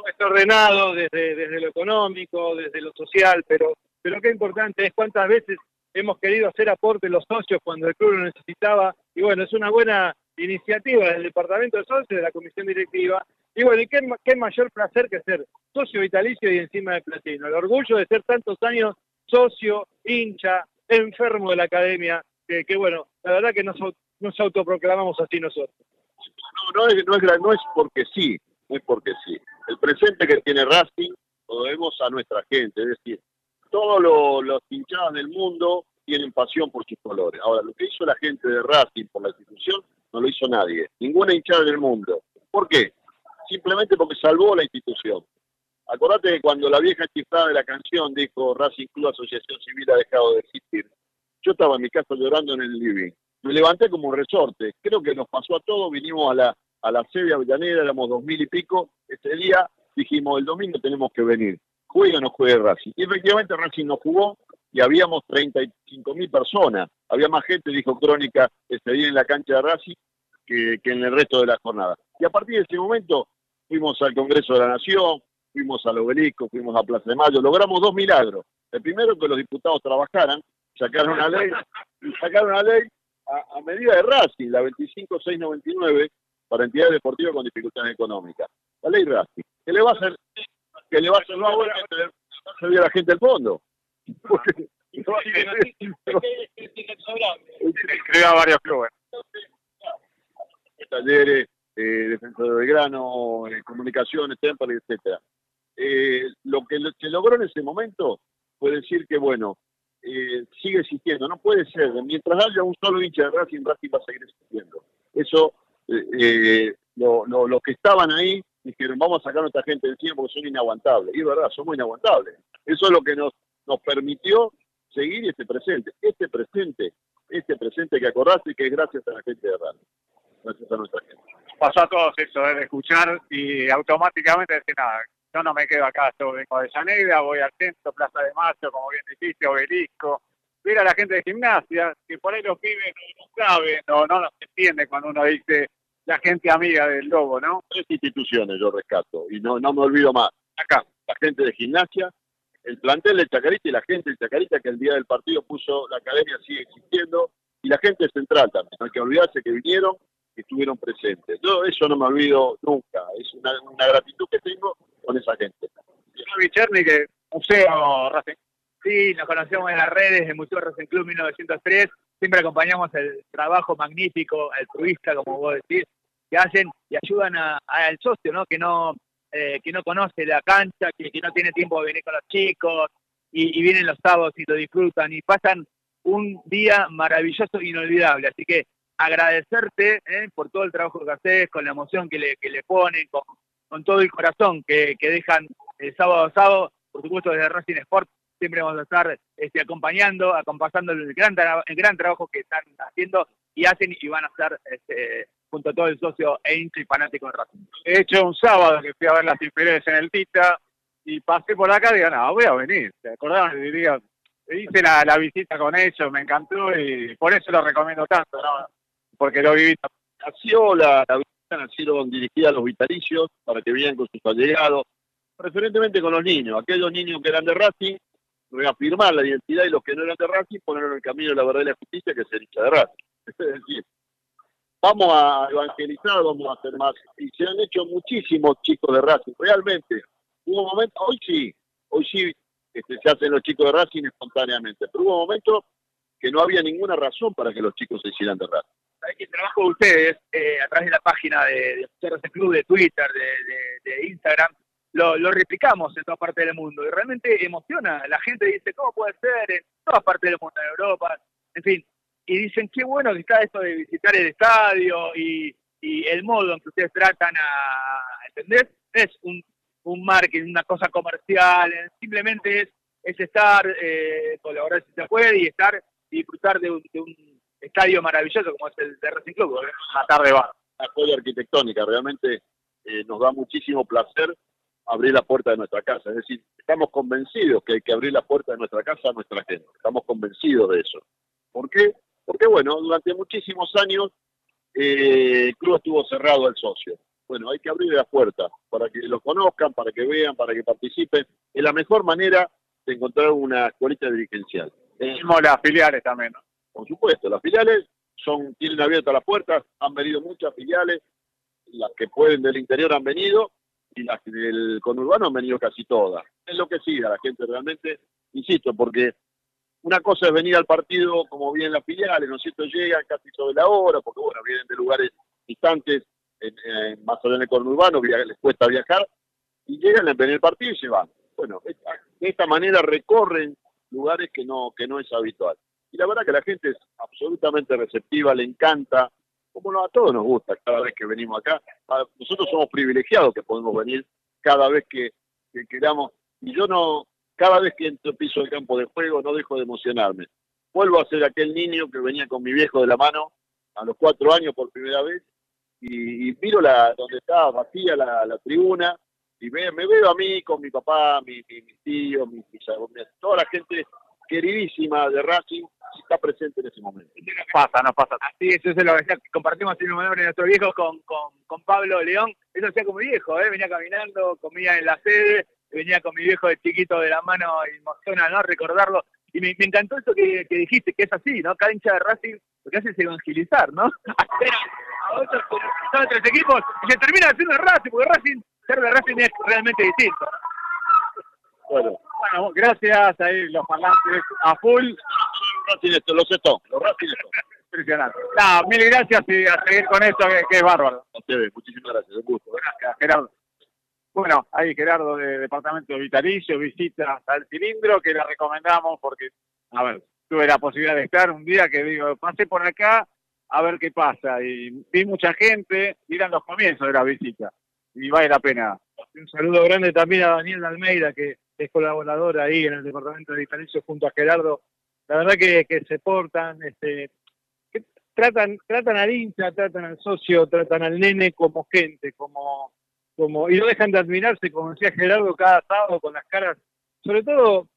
Speaker 6: Está ordenado desde, desde lo económico, desde lo social, pero, pero qué importante es cuántas veces hemos querido hacer aporte los socios cuando el club lo necesitaba. Y bueno, es una buena iniciativa del Departamento de Socios, de la Comisión Directiva. Y bueno, y qué, mayor placer que ser socio vitalicio y encima de platino. El orgullo de ser tantos años socio, hincha, enfermo de la academia, que, bueno, la verdad que nos, nos autoproclamamos así nosotros.
Speaker 11: No, no es, no, no es porque sí, no es porque sí. El presente que tiene Racing lo debemos a nuestra gente, es decir, todos lo- los hinchadas del mundo tienen pasión por sus colores. Ahora, lo que hizo la gente de Racing por la institución no lo hizo nadie, ninguna hinchada del mundo. ¿Por qué? Simplemente porque salvó la institución. Acordate que cuando la vieja chiflada de la canción dijo Racing Club Asociación Civil ha dejado de existir, yo estaba en mi casa llorando en el living. Me levanté como un resorte. Creo que nos pasó a todos. Vinimos a la, a la sede Avellaneda, éramos dos mil y pico. Ese día dijimos, el domingo tenemos que venir. Juegue o no juegue Racing. Y efectivamente Racing no jugó y habíamos 35 mil personas. Había más gente, dijo Crónica, ese día en la cancha de Racing que, que en el resto de la jornada. Y a partir de ese momento fuimos al Congreso de la Nación, fuimos al Obelisco, fuimos a Plaza de Mayo, logramos dos milagros. El primero, que los diputados trabajaran, sacaron una ley, *laughs* sacaron una ley a, a medida de Racing, la 25699, para entidades deportivas con dificultades económicas. La ley Racing, que le va a hacer, que le va a hacer, no, bueno, que le va a servir a la gente del fondo. *laughs* Porque- *laughs*
Speaker 4: varios clubes.
Speaker 11: Talleres, eh, defensor de Belgrano, eh, comunicaciones, Temple, etcétera. Eh, lo que se logró en ese momento fue decir que, bueno, eh, sigue existiendo, no puede ser, mientras haya un solo hincha de Racing, Racing va a seguir existiendo. Eso, eh, lo- lo- los que estaban ahí dijeron, vamos a sacar a nuestra gente del tiempo porque son inaguantables. Y es verdad, somos inaguantables. Eso es lo que nos, nos permitió seguir este presente. Este presente, este presente que acordaste que es gracias a la gente de Racing. Gracias a nuestra gente.
Speaker 4: Pasó a todos eso, ¿eh? de escuchar y automáticamente decir, nada, yo no me quedo acá, yo vengo de Llaneda, voy al centro, Plaza de Mayo, como bien dijiste, Obelisco. Ver a la gente de gimnasia, que por ahí los pibes no, saben, no, no los entiende cuando uno dice la gente amiga del lobo, ¿no?
Speaker 11: Tres instituciones yo rescato y no, no me olvido más. Acá, la gente de gimnasia, el plantel de Chacarita y la gente de Chacarita que el día del partido puso la academia sigue existiendo y la gente central también. No hay que olvidarse que vinieron estuvieron presentes. Yo eso no me olvido nunca. Es una, gratitud que tengo con esa gente.
Speaker 4: Vicherni, que museo Racing.
Speaker 5: Sí, nos conocemos en las redes del Museo Racing Club 1903. Siempre acompañamos el trabajo magnífico, altruista, como vos decís, que hacen y ayudan a- al socio, ¿no? Que no eh, que no conoce la cancha, que, que no tiene tiempo de venir con los chicos y, y vienen los sábados y lo disfrutan y pasan un día maravilloso e inolvidable. Así que agradecerte ¿eh? por todo el trabajo que haces, con la emoción que le, que le ponen, con, con todo el corazón que, que dejan el sábado a sábado, por supuesto desde Racing Sport siempre vamos a estar este, acompañando, acompasando el gran, el gran trabajo que están haciendo y hacen y van a estar este, junto a todo el socio e hincha y fanático de Racing.
Speaker 4: De hecho, un sábado que fui a ver las inferiores en el Tita y pasé por acá y digo, no, voy a venir. ¿Se acordaban? Y digo, hice la, la visita con ellos, me encantó y por eso lo recomiendo tanto, ¿no? Porque lo viví.
Speaker 11: Nació la, la nacieron dirigidas a los vitalicios para que vinieran con sus allegados, preferentemente con los niños. Aquellos niños que eran de Racing, reafirmar la identidad y los que no eran de Racing, ponerlo en el camino la verdad y la justicia, que es el hincha de Racing. *laughs* Es decir, vamos a evangelizar, vamos a hacer más. Y se han hecho muchísimos chicos de Racing, realmente. Hubo momentos, hoy sí, hoy sí este, se hacen los chicos de Racing espontáneamente, pero hubo momentos que no había ninguna razón para que los chicos se hicieran de Racing.
Speaker 5: El trabajo de ustedes, eh, a través de la página de, de Club, de Twitter, de, Instagram, lo, replicamos en toda parte del mundo y realmente emociona. La gente dice, ¿cómo puede ser en todas partes del mundo, en Europa? En fin, y dicen, qué bueno que está esto de visitar el estadio y, y el modo en que ustedes tratan a, ¿entendés? Es un, un marketing, una cosa comercial, simplemente es, es estar, eh, colaborar si se puede y estar disfrutar de un, de un estadio maravilloso como es el de Racing Club, ¿eh? una tarde va.
Speaker 11: Una joya arquitectónica, realmente eh, nos da muchísimo placer abrir la puerta de nuestra casa. Es decir, estamos convencidos que hay que abrir la puerta de nuestra casa a nuestra gente. Estamos convencidos de eso. ¿Por qué? Porque, bueno, durante muchísimos años eh, el club estuvo cerrado al socio. Bueno, hay que abrir las puertas para que lo conozcan, para que vean, para que participen. Es la mejor manera de encontrar una escuelita dirigencial.
Speaker 3: Mismo las filiales también, ¿no?
Speaker 11: Por supuesto, las filiales son, tienen abiertas las puertas, han venido muchas filiales, las que pueden del interior han venido y las del conurbano han venido casi todas. Es lo que sigue a la gente realmente, insisto, porque una cosa es venir al partido como vienen las filiales, ¿no es cierto? Llegan casi sobre la hora, porque bueno, vienen de lugares distantes, en, en, más allá en conurbano, les cuesta viajar, y llegan, ven el partido y se van. Bueno, de esta manera recorren lugares que no, que no es habitual. Y la verdad que la gente es absolutamente receptiva, le encanta, como no, a todos nos gusta cada vez que venimos acá. A- Nosotros somos privilegiados que podemos venir cada vez que, que queramos. Y yo no, cada vez que entro piso el campo de juego no dejo de emocionarme. Vuelvo a ser aquel niño que venía con mi viejo de la mano a los cuatro años por primera vez y, miro la, donde estaba vacía la, tribuna y me, me veo a mí con mi papá, mi, mi, mis tíos, toda la gente queridísima de Racing está presente en ese momento.
Speaker 3: Pasa, no pasa.
Speaker 5: Así es, eso es lo que decía, que compartimos el nombre de nuestro viejo con, con, con Pablo León. Eso hacía como mi viejo, ¿eh? venía caminando, comía en la sede, venía con mi viejo de chiquito de la mano, y emociona, ¿no? Recordarlo. Y me, me encantó eso que, que dijiste, que es así, ¿no? Cada hincha de Racing lo que hace es evangelizar, ¿no? Hacer *laughs* a otros son otros equipos y se termina haciendo Racing, porque Racing, ser de Racing es realmente distinto.
Speaker 11: Bueno,
Speaker 3: Bueno, gracias ahí los parlantes a full.
Speaker 11: Esto, los los Racing Stones.
Speaker 3: Impresionante. No, mil gracias y a seguir con esto que, que es bárbaro.
Speaker 11: A ustedes, muchísimas gracias, un gusto.
Speaker 3: Gracias, Gerardo. Bueno, ahí Gerardo de Departamento Vitalicio visita al cilindro que le recomendamos porque, a ver, tuve la posibilidad de estar un día que digo, pasé por acá a ver qué pasa y vi mucha gente, miran los comienzos de la visita y vale la pena.
Speaker 8: Un saludo grande también a Daniel de Almeida, que es colaborador ahí en el departamento de vitalicio junto a Gerardo. La verdad que, se portan, este, tratan, tratan al hincha, tratan al socio, tratan al nene como gente, como, como, y no dejan de admirarse, como decía Gerardo, cada sábado con las caras, sobre todo,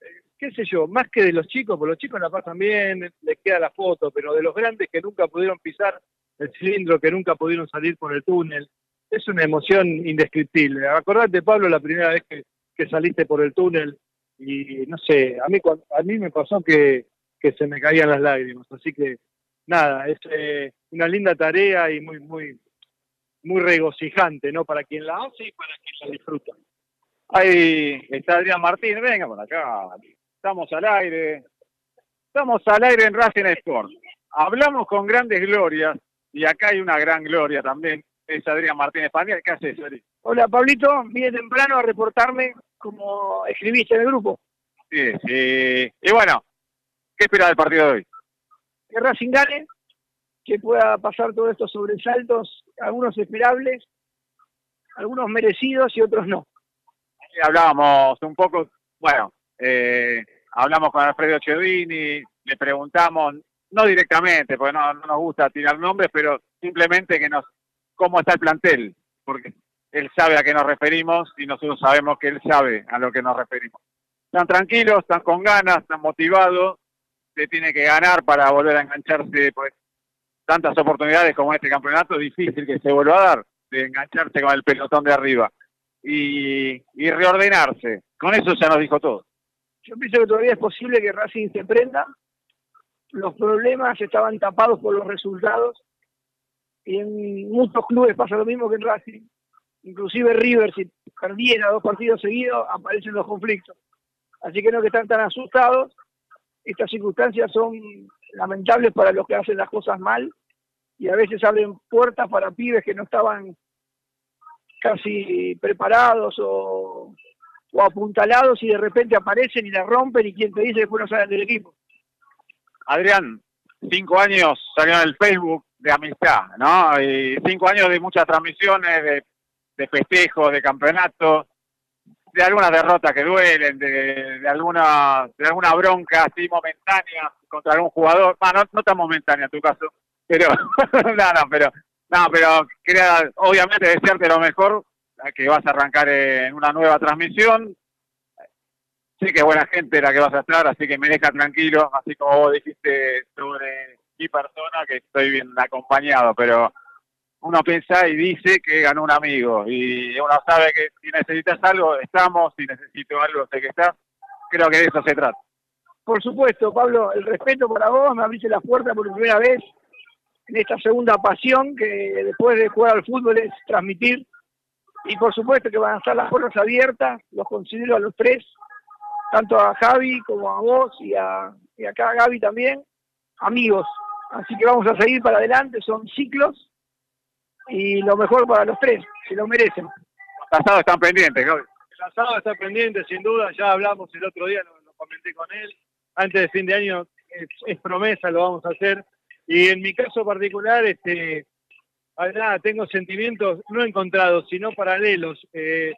Speaker 8: eh, qué sé yo, más que de los chicos, porque los chicos la pasan bien, les queda la foto, pero de los grandes que nunca pudieron pisar el cilindro, que nunca pudieron salir por el túnel, es una emoción indescriptible. Acordate, Pablo, la primera vez que, que saliste por el túnel y no sé, a mí, a mí me pasó que, que se me caían las lágrimas. Así que nada, es eh, una linda tarea y muy, muy, muy regocijante, ¿no? Para quien la hace y para quien la disfruta.
Speaker 3: Ahí está Adrián Martín, venga por acá. Estamos al aire. Estamos al aire en Racing Sport. Hablamos con grandes glorias y acá hay una gran gloria también. Es Adrián Martín Español. ¿Qué haces, Adri?
Speaker 7: Hola Pablito, vine temprano a reportarme como escribiste en el grupo.
Speaker 3: Sí, sí. Y bueno, ¿qué espera del partido de hoy?
Speaker 7: Que Racing gane, que pueda pasar todos estos sobresaltos, algunos esperables, algunos merecidos y otros no.
Speaker 3: Sí, hablábamos un poco, bueno, eh, hablamos con Alfredo Chedini, le preguntamos, no directamente, porque no, no nos gusta tirar nombres, pero simplemente que nos, cómo está el plantel, porque él sabe a qué nos referimos y nosotros sabemos que él sabe a lo que nos referimos. Están tranquilos, están con ganas, están motivados, se tiene que ganar para volver a engancharse, pues tantas oportunidades como este campeonato, difícil que se vuelva a dar, de engancharse con el pelotón de arriba y, y reordenarse. Con eso ya nos dijo todo.
Speaker 7: Yo pienso que todavía es posible que Racing se prenda. Los problemas estaban tapados por los resultados. Y en muchos clubes pasa lo mismo que en Racing. Inclusive River, si perdiera dos partidos seguidos, aparecen los conflictos. Así que no que están tan asustados. Estas circunstancias son lamentables para los que hacen las cosas mal y a veces abren puertas para pibes que no estaban casi preparados o, o apuntalados y de repente aparecen y la rompen y quien te dice después no salen del equipo.
Speaker 3: Adrián, cinco años salió en el Facebook de amistad, ¿no? Y cinco años de muchas transmisiones, de, de festejos, de campeonatos, de algunas derrotas que duelen, de, de alguna de alguna bronca así momentánea contra algún jugador, bueno, no, no tan momentánea en tu caso, pero *laughs* no, no, pero no, pero quería obviamente desearte lo mejor, que vas a arrancar en una nueva transmisión. Sé que buena gente la que vas a estar, así que me deja tranquilo, así como vos dijiste sobre mi persona, que estoy bien acompañado, pero uno piensa y dice que ganó un amigo, y uno sabe que si necesitas algo, estamos, si necesito algo, sé que estás. Creo que de eso se trata.
Speaker 7: Por supuesto, Pablo, el respeto para vos, me abriste la puerta por primera vez en esta segunda pasión que después de jugar al fútbol es transmitir. Y por supuesto que van a estar las puertas abiertas, los considero a los tres, tanto a Javi como a vos y, a, y acá a Gaby también, amigos. Así que vamos a seguir para adelante, son ciclos y lo mejor para los tres, se lo merecen.
Speaker 3: Los asados están pendientes, Gaby.
Speaker 6: El asado está pendiente, sin duda, ya hablamos el otro día, lo, lo comenté con él. Antes de fin de año es, es promesa, lo vamos a hacer. Y en mi caso particular, este, nada, tengo sentimientos no encontrados, sino paralelos. eh,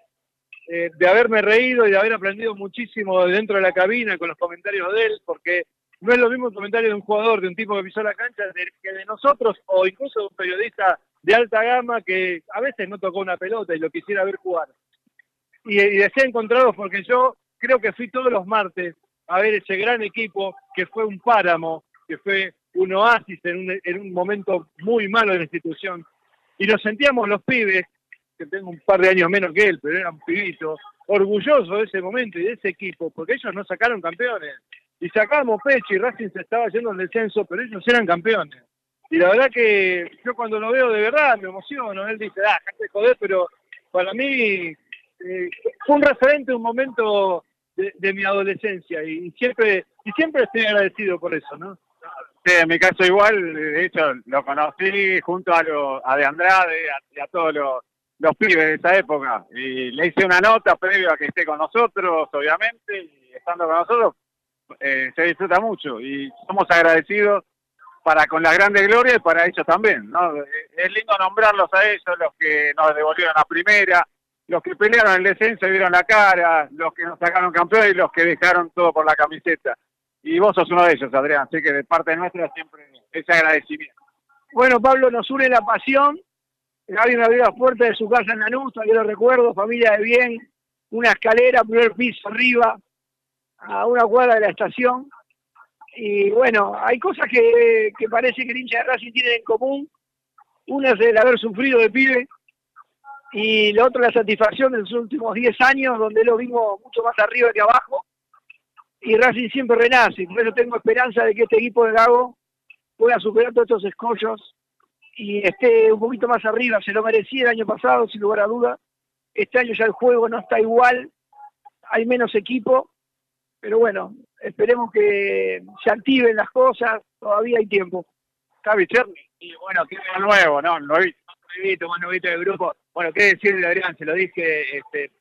Speaker 6: eh, de haberme reído y de haber aprendido muchísimo dentro de la cabina con los comentarios de él, porque no es lo mismo el comentario de un jugador, de un tipo que pisó la cancha, de- que de nosotros, o incluso de un periodista de alta gama que a veces no tocó una pelota y lo quisiera ver jugar. Y, y deseo encontrados porque yo creo que fui todos los martes a ver ese gran equipo que fue un páramo, que fue un oasis en un, en un momento muy malo de la institución. Y nos sentíamos los pibes, que tengo un par de años menos que él, pero era un pibito, orgulloso de ese momento y de ese equipo, porque ellos no sacaron campeones. Y sacábamos pecho y Racing se estaba yendo al descenso, pero ellos eran campeones. Y la verdad que yo cuando lo veo de verdad me emociono. Él dice, ah, de joder, pero para mí eh, fue un referente, un momento de, de mi adolescencia y siempre y siempre estoy agradecido por eso, ¿no?
Speaker 3: Sí, en mi caso igual, de hecho lo conocí junto a, lo, a De Andrade a- y a todos los, los pibes de esa época. Y le hice una nota previo a que esté con nosotros, obviamente, y estando con nosotros eh, se disfruta mucho. Y somos agradecidos para con la grande gloria y para ellos también. ¿no? Es lindo nombrarlos a ellos, los que nos devolvieron la primera, los que pelearon el descenso y dieron la cara, los que nos sacaron campeones y los que dejaron todo por la camiseta. Y vos sos uno de ellos, Adrián, así que de parte nuestra siempre ese agradecimiento.
Speaker 7: Bueno, Pablo, nos une la pasión. Me abrió las puertas de su casa en Lanús, todavía lo recuerdo, familia de bien, una escalera, primer piso arriba, a una cuadra de la estación. Y bueno, hay cosas que, que parece que el hincha de Racing tiene en común. Una es el haber sufrido de pibe y la otra la satisfacción de los últimos 10 años, donde lo vimos mucho más arriba que abajo. Y Racing siempre renace, por eso tengo esperanza de que este equipo de Gago pueda superar todos estos escollos y esté un poquito más arriba. Se lo merecía el año pasado, sin lugar a duda. Este año ya el juego no está igual, hay menos equipo, pero bueno, esperemos que se activen las cosas, todavía hay tiempo.
Speaker 3: Cherny, y bueno, qué nuevo, ¿no? Nuevito.
Speaker 5: nuevito, más nuevito del grupo. Bueno, qué decir de Adrián, se lo dije este,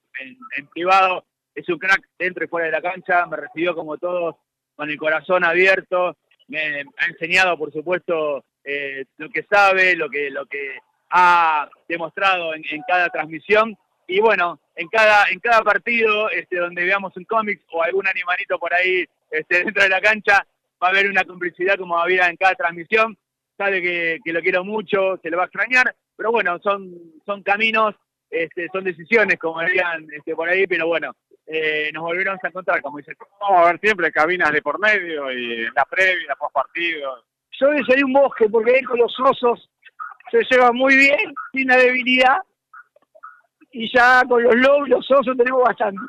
Speaker 5: en, privado, es un crack dentro y fuera de la cancha, me recibió como todos con el corazón abierto, me ha enseñado, por supuesto, eh, lo que sabe, lo que, lo que ha demostrado en cada transmisión. Y bueno, en cada, en cada partido este, donde veamos un cómic o algún animalito por ahí este, *laughs* dentro de la cancha, va a haber una complicidad como había en cada transmisión. Sabe que, que lo quiero mucho, se lo va a extrañar, pero bueno, son, son caminos, este, son decisiones, como dirían este, por ahí, pero bueno, eh, nos volvieron a encontrar, como dice.
Speaker 3: Vamos a ver siempre cabinas de por medio y la previa, post partido.
Speaker 7: Yo desearía un bosque porque él con los osos se lleva muy bien, sin la debilidad. Y ya con los lobos y los osos tenemos bastante.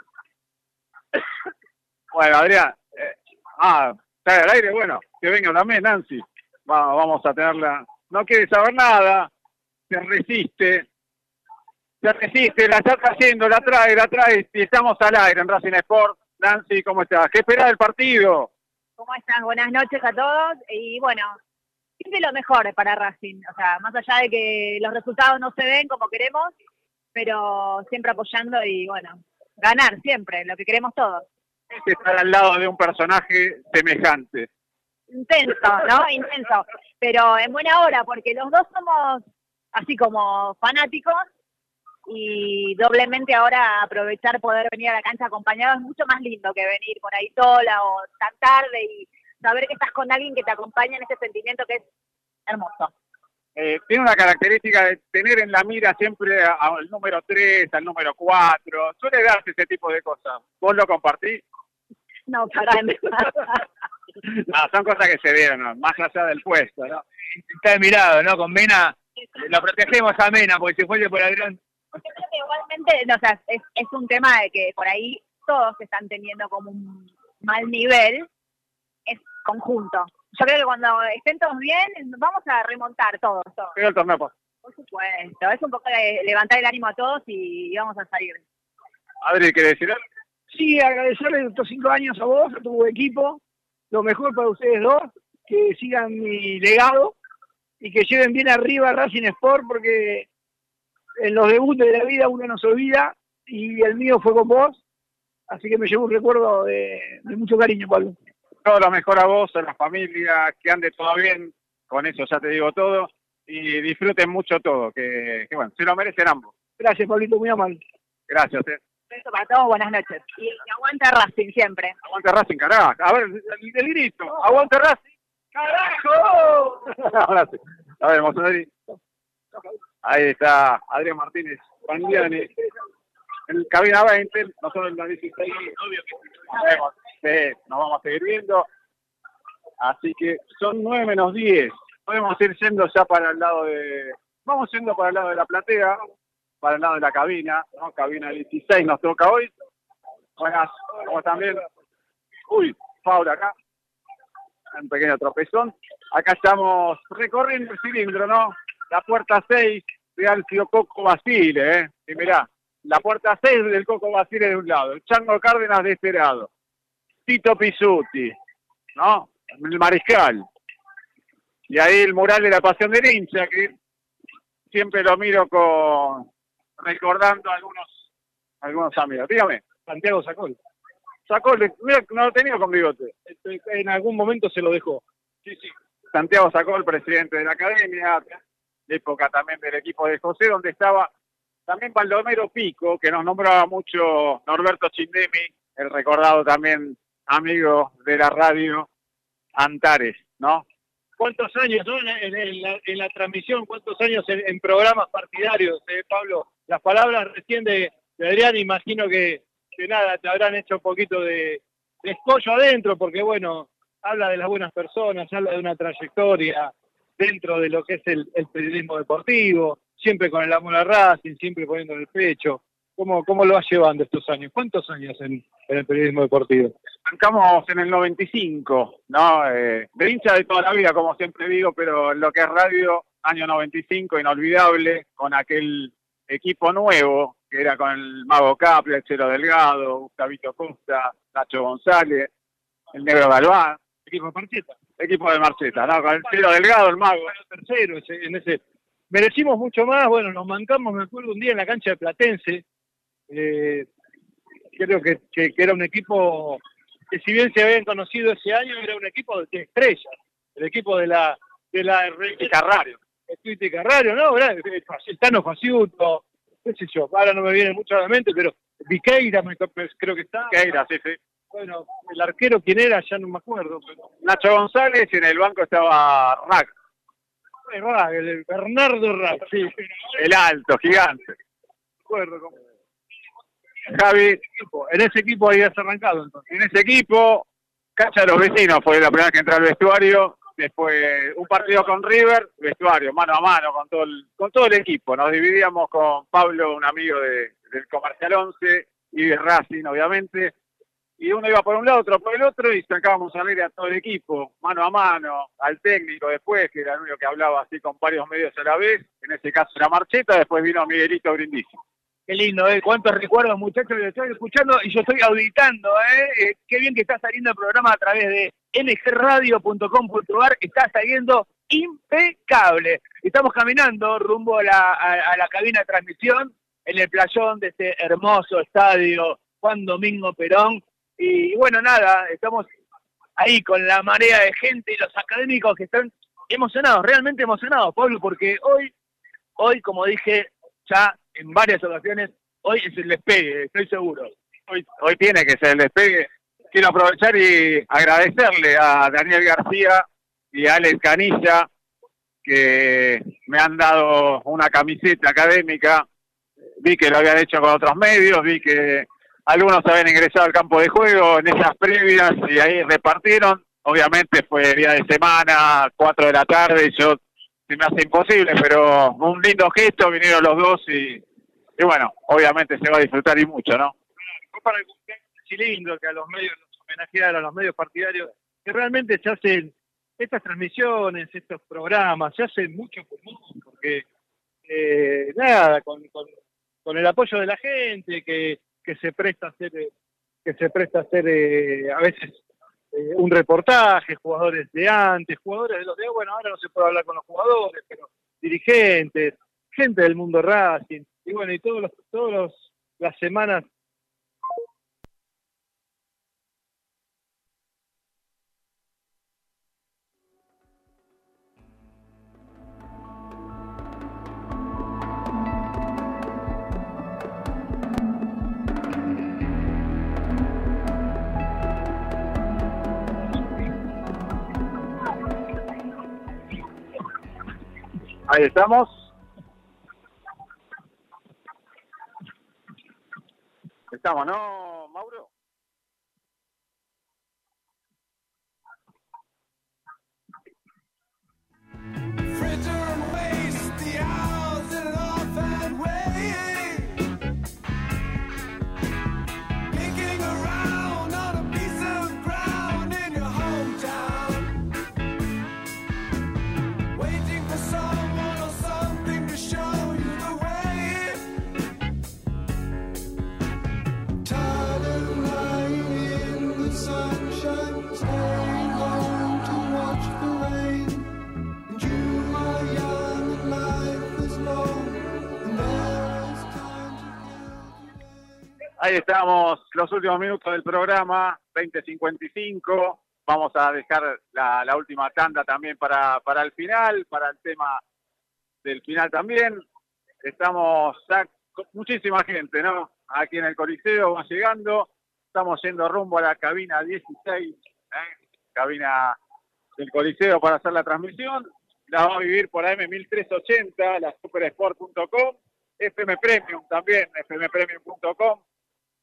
Speaker 3: Bueno, Adrián, eh, ah, está al aire, bueno, que venga también Nancy. Va- vamos a tenerla. No quiere saber nada, se resiste, se resiste, la está trayendo, la trae, la trae, y estamos al aire en Racing Sport. Nancy, ¿cómo estás? ¿Qué esperás del partido?
Speaker 12: ¿Cómo están? Buenas noches a todos. Y bueno, siempre lo mejor para Racing. O sea, más allá de que los resultados no se ven como queremos, pero siempre apoyando y bueno, ganar siempre, lo que queremos todos.
Speaker 3: Es estar al lado de un personaje semejante.
Speaker 12: Intenso, ¿no? *laughs* Intenso, pero en buena hora, porque los dos somos así como fanáticos y doblemente ahora aprovechar poder venir a la cancha acompañado es mucho más lindo que venir por ahí sola o tan tarde y saber que estás con alguien que te acompaña en ese sentimiento que es hermoso.
Speaker 3: Eh, tiene una característica de tener en la mira siempre al número 3, al número 4. Suele darse ese tipo de cosas. ¿Vos lo compartís?
Speaker 12: No, para *laughs*
Speaker 3: No, son cosas que se dieron, ¿no? más allá del puesto, ¿no?
Speaker 5: Está mirado, ¿no? Con Mena, lo protegemos a Mena, porque si fuese por Adrián,
Speaker 12: Igualmente, no, o sea, es, es un tema de que por ahí todos están teniendo como un mal nivel, es conjunto. Yo creo que cuando estén todos bien, vamos a remontar todos, todos.
Speaker 3: Pero el torneo, pues.
Speaker 12: Por supuesto, es un poco de levantar el ánimo a todos y vamos a salir.
Speaker 3: Adri, ¿quiere decir algo?
Speaker 7: Sí, agradecerle estos cinco años a vos, a tu equipo, lo mejor para ustedes dos, que sigan mi legado y que lleven bien arriba a Racing Sport, porque en los debuts de la vida uno no se olvida y el mío fue con vos, así que me llevo un recuerdo de, de mucho cariño, Pablo.
Speaker 3: Todo lo mejor a vos, a la familia, que ande todo bien, con eso ya te digo todo, y disfruten mucho todo, que, que bueno, se lo merecen ambos.
Speaker 7: Gracias, Pablito, muy amable.
Speaker 3: Gracias, eh.
Speaker 12: Beso para todos, buenas noches. Y, y aguanta Racing siempre.
Speaker 3: Aguante Racing, carajo. A ver, el, el grito. Aguante Racing. ¡Carajo! *laughs* Ahora sí. A ver, Adri. Ahí está Adrián Martínez, Pandiani. En cabina 20, nosotros en la 16, obvio que vemos. Sí, nos vamos a seguir viendo. Así que son 9 menos 10. Podemos ir yendo ya para el lado de... Vamos yendo para el lado de la platea, para el lado de la cabina, ¿no? Cabina 16 nos toca hoy. Buenas, como también. Uy, Paula acá. Un pequeño tropezón. Acá estamos recorriendo el cilindro, ¿no? La puerta 6 de Alcio Coco Basile, ¿eh? Y mirá, la puerta 6 del Coco Basile de un lado, el Chango Cárdenas de este lado, Tito Pisuti, ¿no? El Mariscal. Y ahí el mural de la Pasión del Hincha, que siempre lo miro con recordando a algunos, algunos amigos. Dígame.
Speaker 6: Santiago Sacol.
Speaker 3: Sacol, mira, no lo tenía con bigote.
Speaker 6: En algún momento se lo dejó.
Speaker 3: Sí, sí. Santiago Sacol, presidente de la academia, época también del equipo de José, donde estaba también Baldomero Pico, que nos nombraba mucho Norberto Chindemi, el recordado también amigo de la radio Antares, ¿no?
Speaker 6: ¿Cuántos años, no? En, la, transmisión, cuántos años en, programas partidarios, eh, Pablo? Las palabras recién de, Adrián, imagino que, que nada, te habrán hecho un poquito de, de escollo adentro, porque bueno, habla de las buenas personas, habla de una trayectoria dentro de lo que es el, periodismo deportivo, siempre con el amor a Racing, siempre poniendo en el pecho. ¿Cómo, ¿Cómo lo vas llevando estos años? ¿Cuántos años en, en el periodismo deportivo?
Speaker 3: Arrancamos en el 95, ¿no? Eh, de hincha de toda la vida, como siempre digo, pero en lo que es radio, año 95, inolvidable, con aquel equipo nuevo, que era con el Mago Capria, el Chelo Delgado, Gustavito Costa, Nacho González, el Negro Galván.
Speaker 6: Equipo de Marcheta.
Speaker 3: Equipo de Marcheta, ¿no? Con el Chelo Delgado, el Mago.
Speaker 6: tercero en ese. Merecimos mucho más, bueno, nos mancamos, me acuerdo un día en la cancha de Platense, eh, creo que, que- que era un equipo que si bien se habían conocido ese año, era un equipo de estrellas, el equipo de la de la
Speaker 3: Carrario.
Speaker 6: Tuiti Carrario, ¿no? El Tano Faciuto, qué sé yo, ahora no me viene mucho a la mente, pero Viqueira me- creo que está.
Speaker 3: Viqueira, sí, sí.
Speaker 6: Bueno, el arquero quién era, ya no me acuerdo, pero
Speaker 3: Nacho González y en el banco estaba Rack,
Speaker 6: Rag, el Bernardo Rag, sí.
Speaker 3: el alto, gigante.
Speaker 6: acuerdo cómo-
Speaker 3: Javi,
Speaker 6: En ese equipo habías arrancado entonces.
Speaker 3: en ese equipo, Cacha de los vecinos fue la primera que entré al vestuario. Después un partido con River, vestuario, mano a mano con todo el, con todo el equipo. Nos dividíamos con Pablo, un amigo de- del Comercial 11 y de Racing, obviamente. Y uno iba por un lado, otro por el otro y sacábamos a aire a todo el equipo, mano a mano, al técnico después, que era el único que hablaba así con varios medios a la vez. En ese caso era Marcheta, después vino Miguelito Brindisi.
Speaker 5: Qué lindo, ¿eh? Cuántos recuerdos, muchachos, lo estoy escuchando y yo estoy auditando, ¿eh? Eh, Qué bien que está saliendo el programa a través de mgradio.com.ar, está saliendo impecable. Estamos caminando rumbo a la, a- a la cabina de transmisión en el playón de este hermoso estadio Juan Domingo Perón. Y bueno, nada, estamos ahí con la marea de gente y los académicos que están emocionados, realmente emocionados, Pablo, porque hoy, hoy, como dije ya en varias ocasiones, hoy es el despegue, estoy seguro.
Speaker 3: Hoy, hoy tiene que ser el despegue. Quiero aprovechar y agradecerle a Daniel García y a Alex Canilla que me han dado una camiseta académica. Vi que lo habían hecho con otros medios, vi que algunos habían ingresado al campo de juego en esas previas y ahí repartieron. Obviamente fue día de semana, 4 de la tarde, yo se me hace imposible, pero un lindo gesto, vinieron los dos y, y bueno, obviamente se va a disfrutar y mucho, ¿no?
Speaker 6: Fue para el cumpleaños cilindro que a los medios los homenajearon, a los medios partidarios, que realmente se hacen estas transmisiones, estos programas, se hacen mucho mucho, porque eh, nada, con, con, con el apoyo de la gente que, que se presta a hacer, que se presta a hacer eh, a veces eh, un reportaje, jugadores de antes, jugadores de los de bueno, ahora no se puede hablar con los jugadores, pero dirigentes, gente del mundo Racing, y bueno, y todos los, todos los, las semanas
Speaker 3: Ahí estamos. Estamos, ¿no, Mauro? Ahí estamos, los últimos minutos del programa, 20.55. Vamos a dejar la, última tanda también para, para el final, para el tema del final también. Estamos muchísima gente, ¿no? Aquí en el Coliseo va llegando. Estamos yendo rumbo a la cabina 16, ¿eh? cabina del Coliseo para hacer la transmisión. La va a vivir por AM1380, la supersport.com, FM Premium también, fmpremium.com.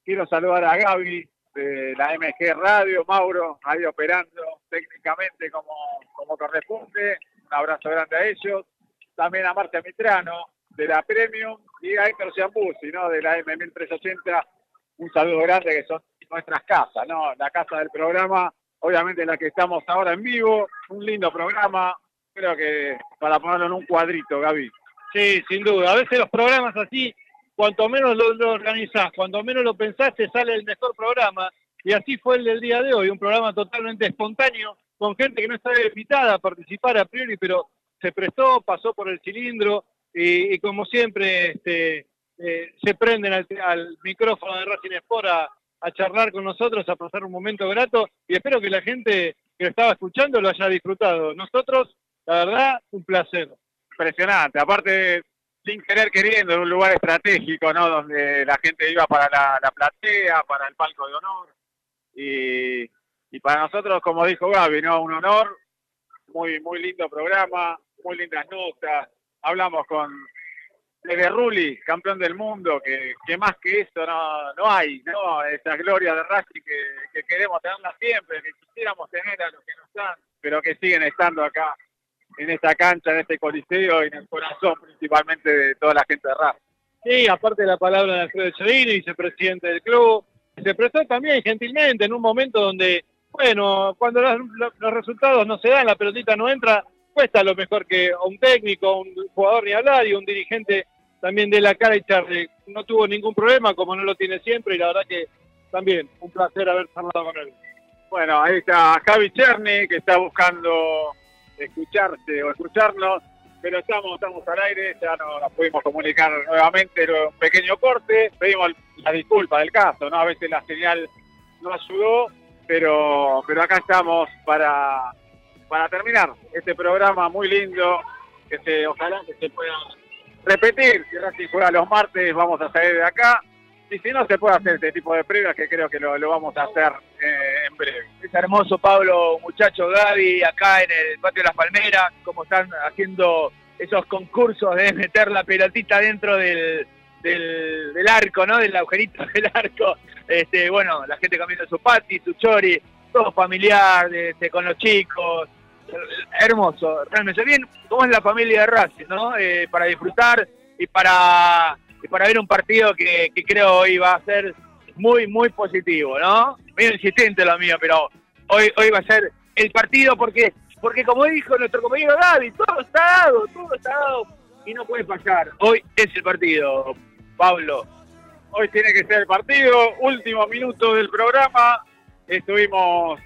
Speaker 3: Quiero saludar a Gaby de la MG Radio, Mauro, ahí operando técnicamente como, corresponde. Un abrazo grande a ellos. También a Marta Mitrano de la Premium y a Héctor Ciambuzzi, ¿no? De la M1380. Un saludo grande que son nuestras casas, ¿no? La casa del programa, obviamente la que estamos ahora en vivo. Un lindo programa. Creo que para ponerlo en un cuadrito, Gaby.
Speaker 6: Sí, sin duda. A veces los programas así, cuanto menos lo, lo organizás, cuanto menos lo pensás, te sale el mejor programa. Y así fue el del día de hoy, un programa totalmente espontáneo, con gente que no estaba invitada a participar a priori, pero se prestó, pasó por el cilindro, y, como siempre este, eh, se prenden al, al micrófono de Racing Sport a, a charlar con nosotros, a pasar un momento grato, y espero que la gente que lo estaba escuchando lo haya disfrutado. Nosotros, la verdad, un placer.
Speaker 3: Impresionante. Aparte, sin querer queriendo, en un lugar estratégico, ¿no? Donde la gente iba para la, la platea, para el palco de honor. Y, y para nosotros, como dijo Gaby, ¿no? Un honor. Muy, muy lindo programa, muy lindas notas. Hablamos con Tere Rulli, campeón del mundo, que, más que eso no, no hay, ¿no? Esa gloria de Racing que, que queremos tenerla siempre, que quisiéramos tener a los que no están, pero que siguen estando acá en esta cancha, en este coliseo y en el corazón principalmente de toda la gente de Racing.
Speaker 6: Sí, aparte de la palabra de Alfredo Chavini, vicepresidente del club, se prestó también gentilmente en un momento donde, bueno, cuando los, los resultados no se dan, la pelotita no entra, cuesta lo mejor que un técnico, un jugador ni hablar y un dirigente también de la cara y charle. No tuvo ningún problema, como no lo tiene siempre, y la verdad que también un placer haber charlado con él.
Speaker 3: Bueno, ahí está Javi Cherny, que está buscando escucharse o escucharnos. pero estamos, estamos al aire, ya no nos pudimos comunicar nuevamente, un pequeño corte, pedimos la disculpa del caso, ¿no? A veces la señal no ayudó, pero, pero acá estamos para, para terminar este programa muy lindo, que se, ojalá que se pueda repetir, si Racing juega los martes, vamos a salir de acá, y si no se puede hacer este tipo de previas, que creo que lo, lo vamos a hacer eh, en breve.
Speaker 5: Es hermoso, Pablo, muchacho Gaby, acá en el patio de las Palmeras, como están haciendo esos concursos de meter la pelotita dentro del, del, arco, ¿no? Del agujerito del arco. Este, bueno, la gente comiendo su pati, su chori, todo familiar, este, con los chicos. Hermoso, realmente bien, como es la familia de Racing, ¿no? Eh, para disfrutar y para, y para ver un partido que, creo hoy va a ser muy, muy positivo, ¿no? Medio insistente lo mío, pero hoy, hoy va a ser el partido porque, porque como dijo nuestro compañero Gaby, todo está dado, todo está dado y no puede fallar. Hoy es el partido, Pablo.
Speaker 3: Hoy tiene que ser el partido, último minuto del programa. Estuvimos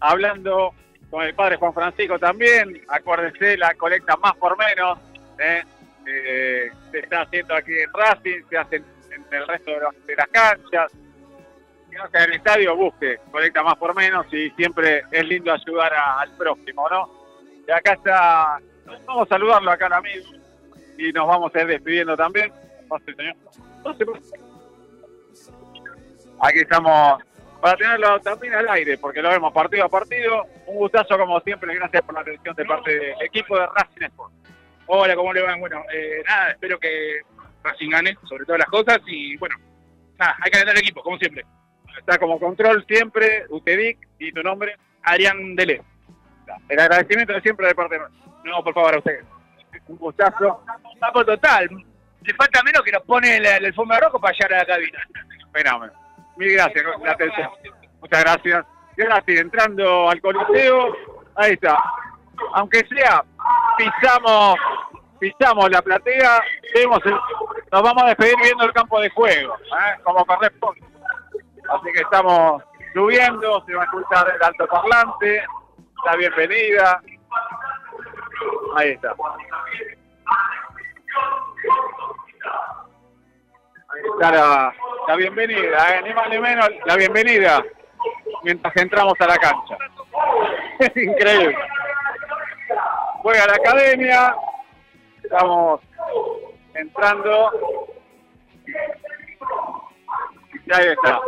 Speaker 3: hablando con el padre Juan Francisco también. Acuérdese, la colecta más por menos. ¿eh? Eh, se está haciendo aquí en Racing, se hace en, el resto de, las canchas. Si no sea el estadio, busque, colecta más por menos y siempre es lindo ayudar al próximo, ¿no? Y acá está, vamos a saludarlo acá al amigo y nos vamos a ir despidiendo también. Aquí estamos para tenerlo también al aire, porque lo vemos partido a partido. Un gustazo como siempre, gracias por la atención de parte del equipo de Racing Sport.
Speaker 13: Hola, ¿cómo le van? Bueno, eh, nada, espero que Racing gane sobre todas las cosas y bueno, nada, hay que ganar el equipo, como siempre.
Speaker 3: Está como control siempre, Utedic y tu nombre.
Speaker 13: Adrián Dele.
Speaker 3: El agradecimiento de siempre de parte de.
Speaker 13: No, por favor, a ustedes.
Speaker 3: Un gustazo.
Speaker 5: Vamos total. Le falta menos que nos pone el, el alfombra rojo para llegar a la cabina.
Speaker 3: Fenómeno. Mil gracias por atención. Muchas gracias. Y ahora sí, entrando al coliseo, ahí está. Aunque sea, pisamos, pisamos la platea, vemos nos vamos a despedir viendo el campo de juego, ¿eh? como corresponde. Así que estamos subiendo, se va a escuchar el altoparlante, la bienvenida. Ahí está. Ahí está la, la bienvenida, ¿eh? ni más ni menos la bienvenida mientras entramos a la cancha. Es *laughs* increíble. Juega la academia, estamos entrando. Y ahí está,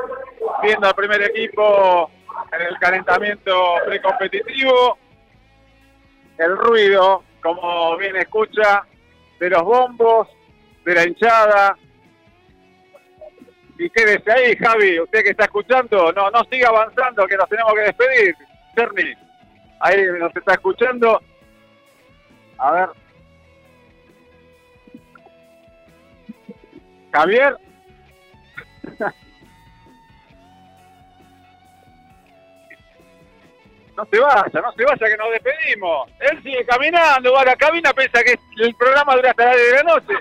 Speaker 3: viendo al primer equipo en el calentamiento precompetitivo. El ruido, como bien escucha, de los bombos, de la hinchada, y quédese ahí, Javi, usted que está escuchando, no, no siga avanzando, que nos tenemos que despedir. Cerny, ahí nos está escuchando. A ver. Javier. *laughs* No se vaya, no se vaya que nos despedimos. Él sigue caminando, va a la cabina, piensa que el programa dura hasta las 10 de la noche.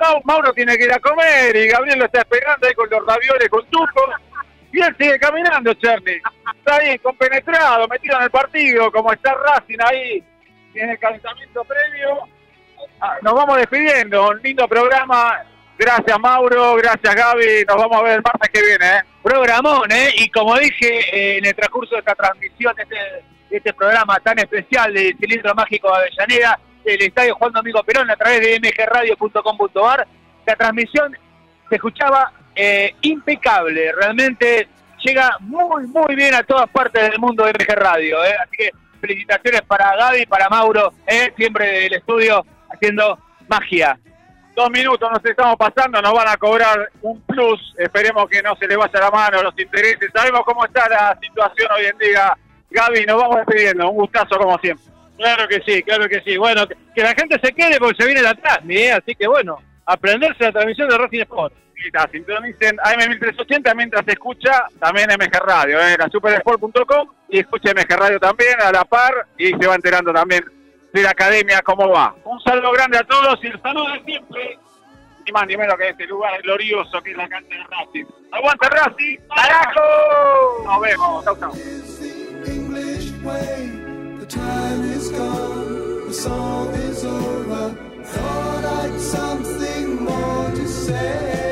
Speaker 3: Mau- Mauro tiene que ir a comer y Gabriel lo está esperando ahí con los ravioles, con tuco. Y él sigue caminando, Cherny. Está ahí, compenetrado, metido en el partido, como está Racing ahí en el calentamiento previo. Ah, Nos vamos despidiendo, un lindo programa. Gracias, Mauro, gracias, Gaby. Nos vamos a ver el martes que viene, ¿eh?
Speaker 5: Programón, ¿eh? Y como dije eh, en el transcurso de esta transmisión, este, de este programa tan especial de Cilindro Mágico de Avellaneda, del Estadio Juan Domingo Perón, a través de mgradio.com.ar, la transmisión se escuchaba eh, impecable, realmente llega muy, muy bien a todas partes del mundo de MG Radio, ¿eh? Así que felicitaciones para Gaby, para Mauro, ¿eh? siempre del estudio haciendo magia.
Speaker 3: Dos minutos nos estamos pasando, nos van a cobrar un plus. Esperemos que no se le vaya la mano los intereses. Sabemos cómo está la situación hoy en día. Gaby, nos vamos despidiendo. Un gustazo como siempre.
Speaker 6: Claro que sí, claro que sí. Bueno, que, que la gente se quede porque se viene la Transmi, ¿eh? así que bueno, aprenderse la transmisión de Racing Sport
Speaker 3: la sintonicen AM1380 mientras se escucha también MG Radio, en eh, la supersport.com y escucha MG Radio también a la par y se va enterando también de la academia cómo va. Un saludo grande a todos y el saludo de siempre, ni más ni menos que este lugar glorioso que es la cancha de Racing. ¡Aguanta Racing! ¡Carajo! Nos vemos, chau chau.
Speaker 14: thought I'd something more to say.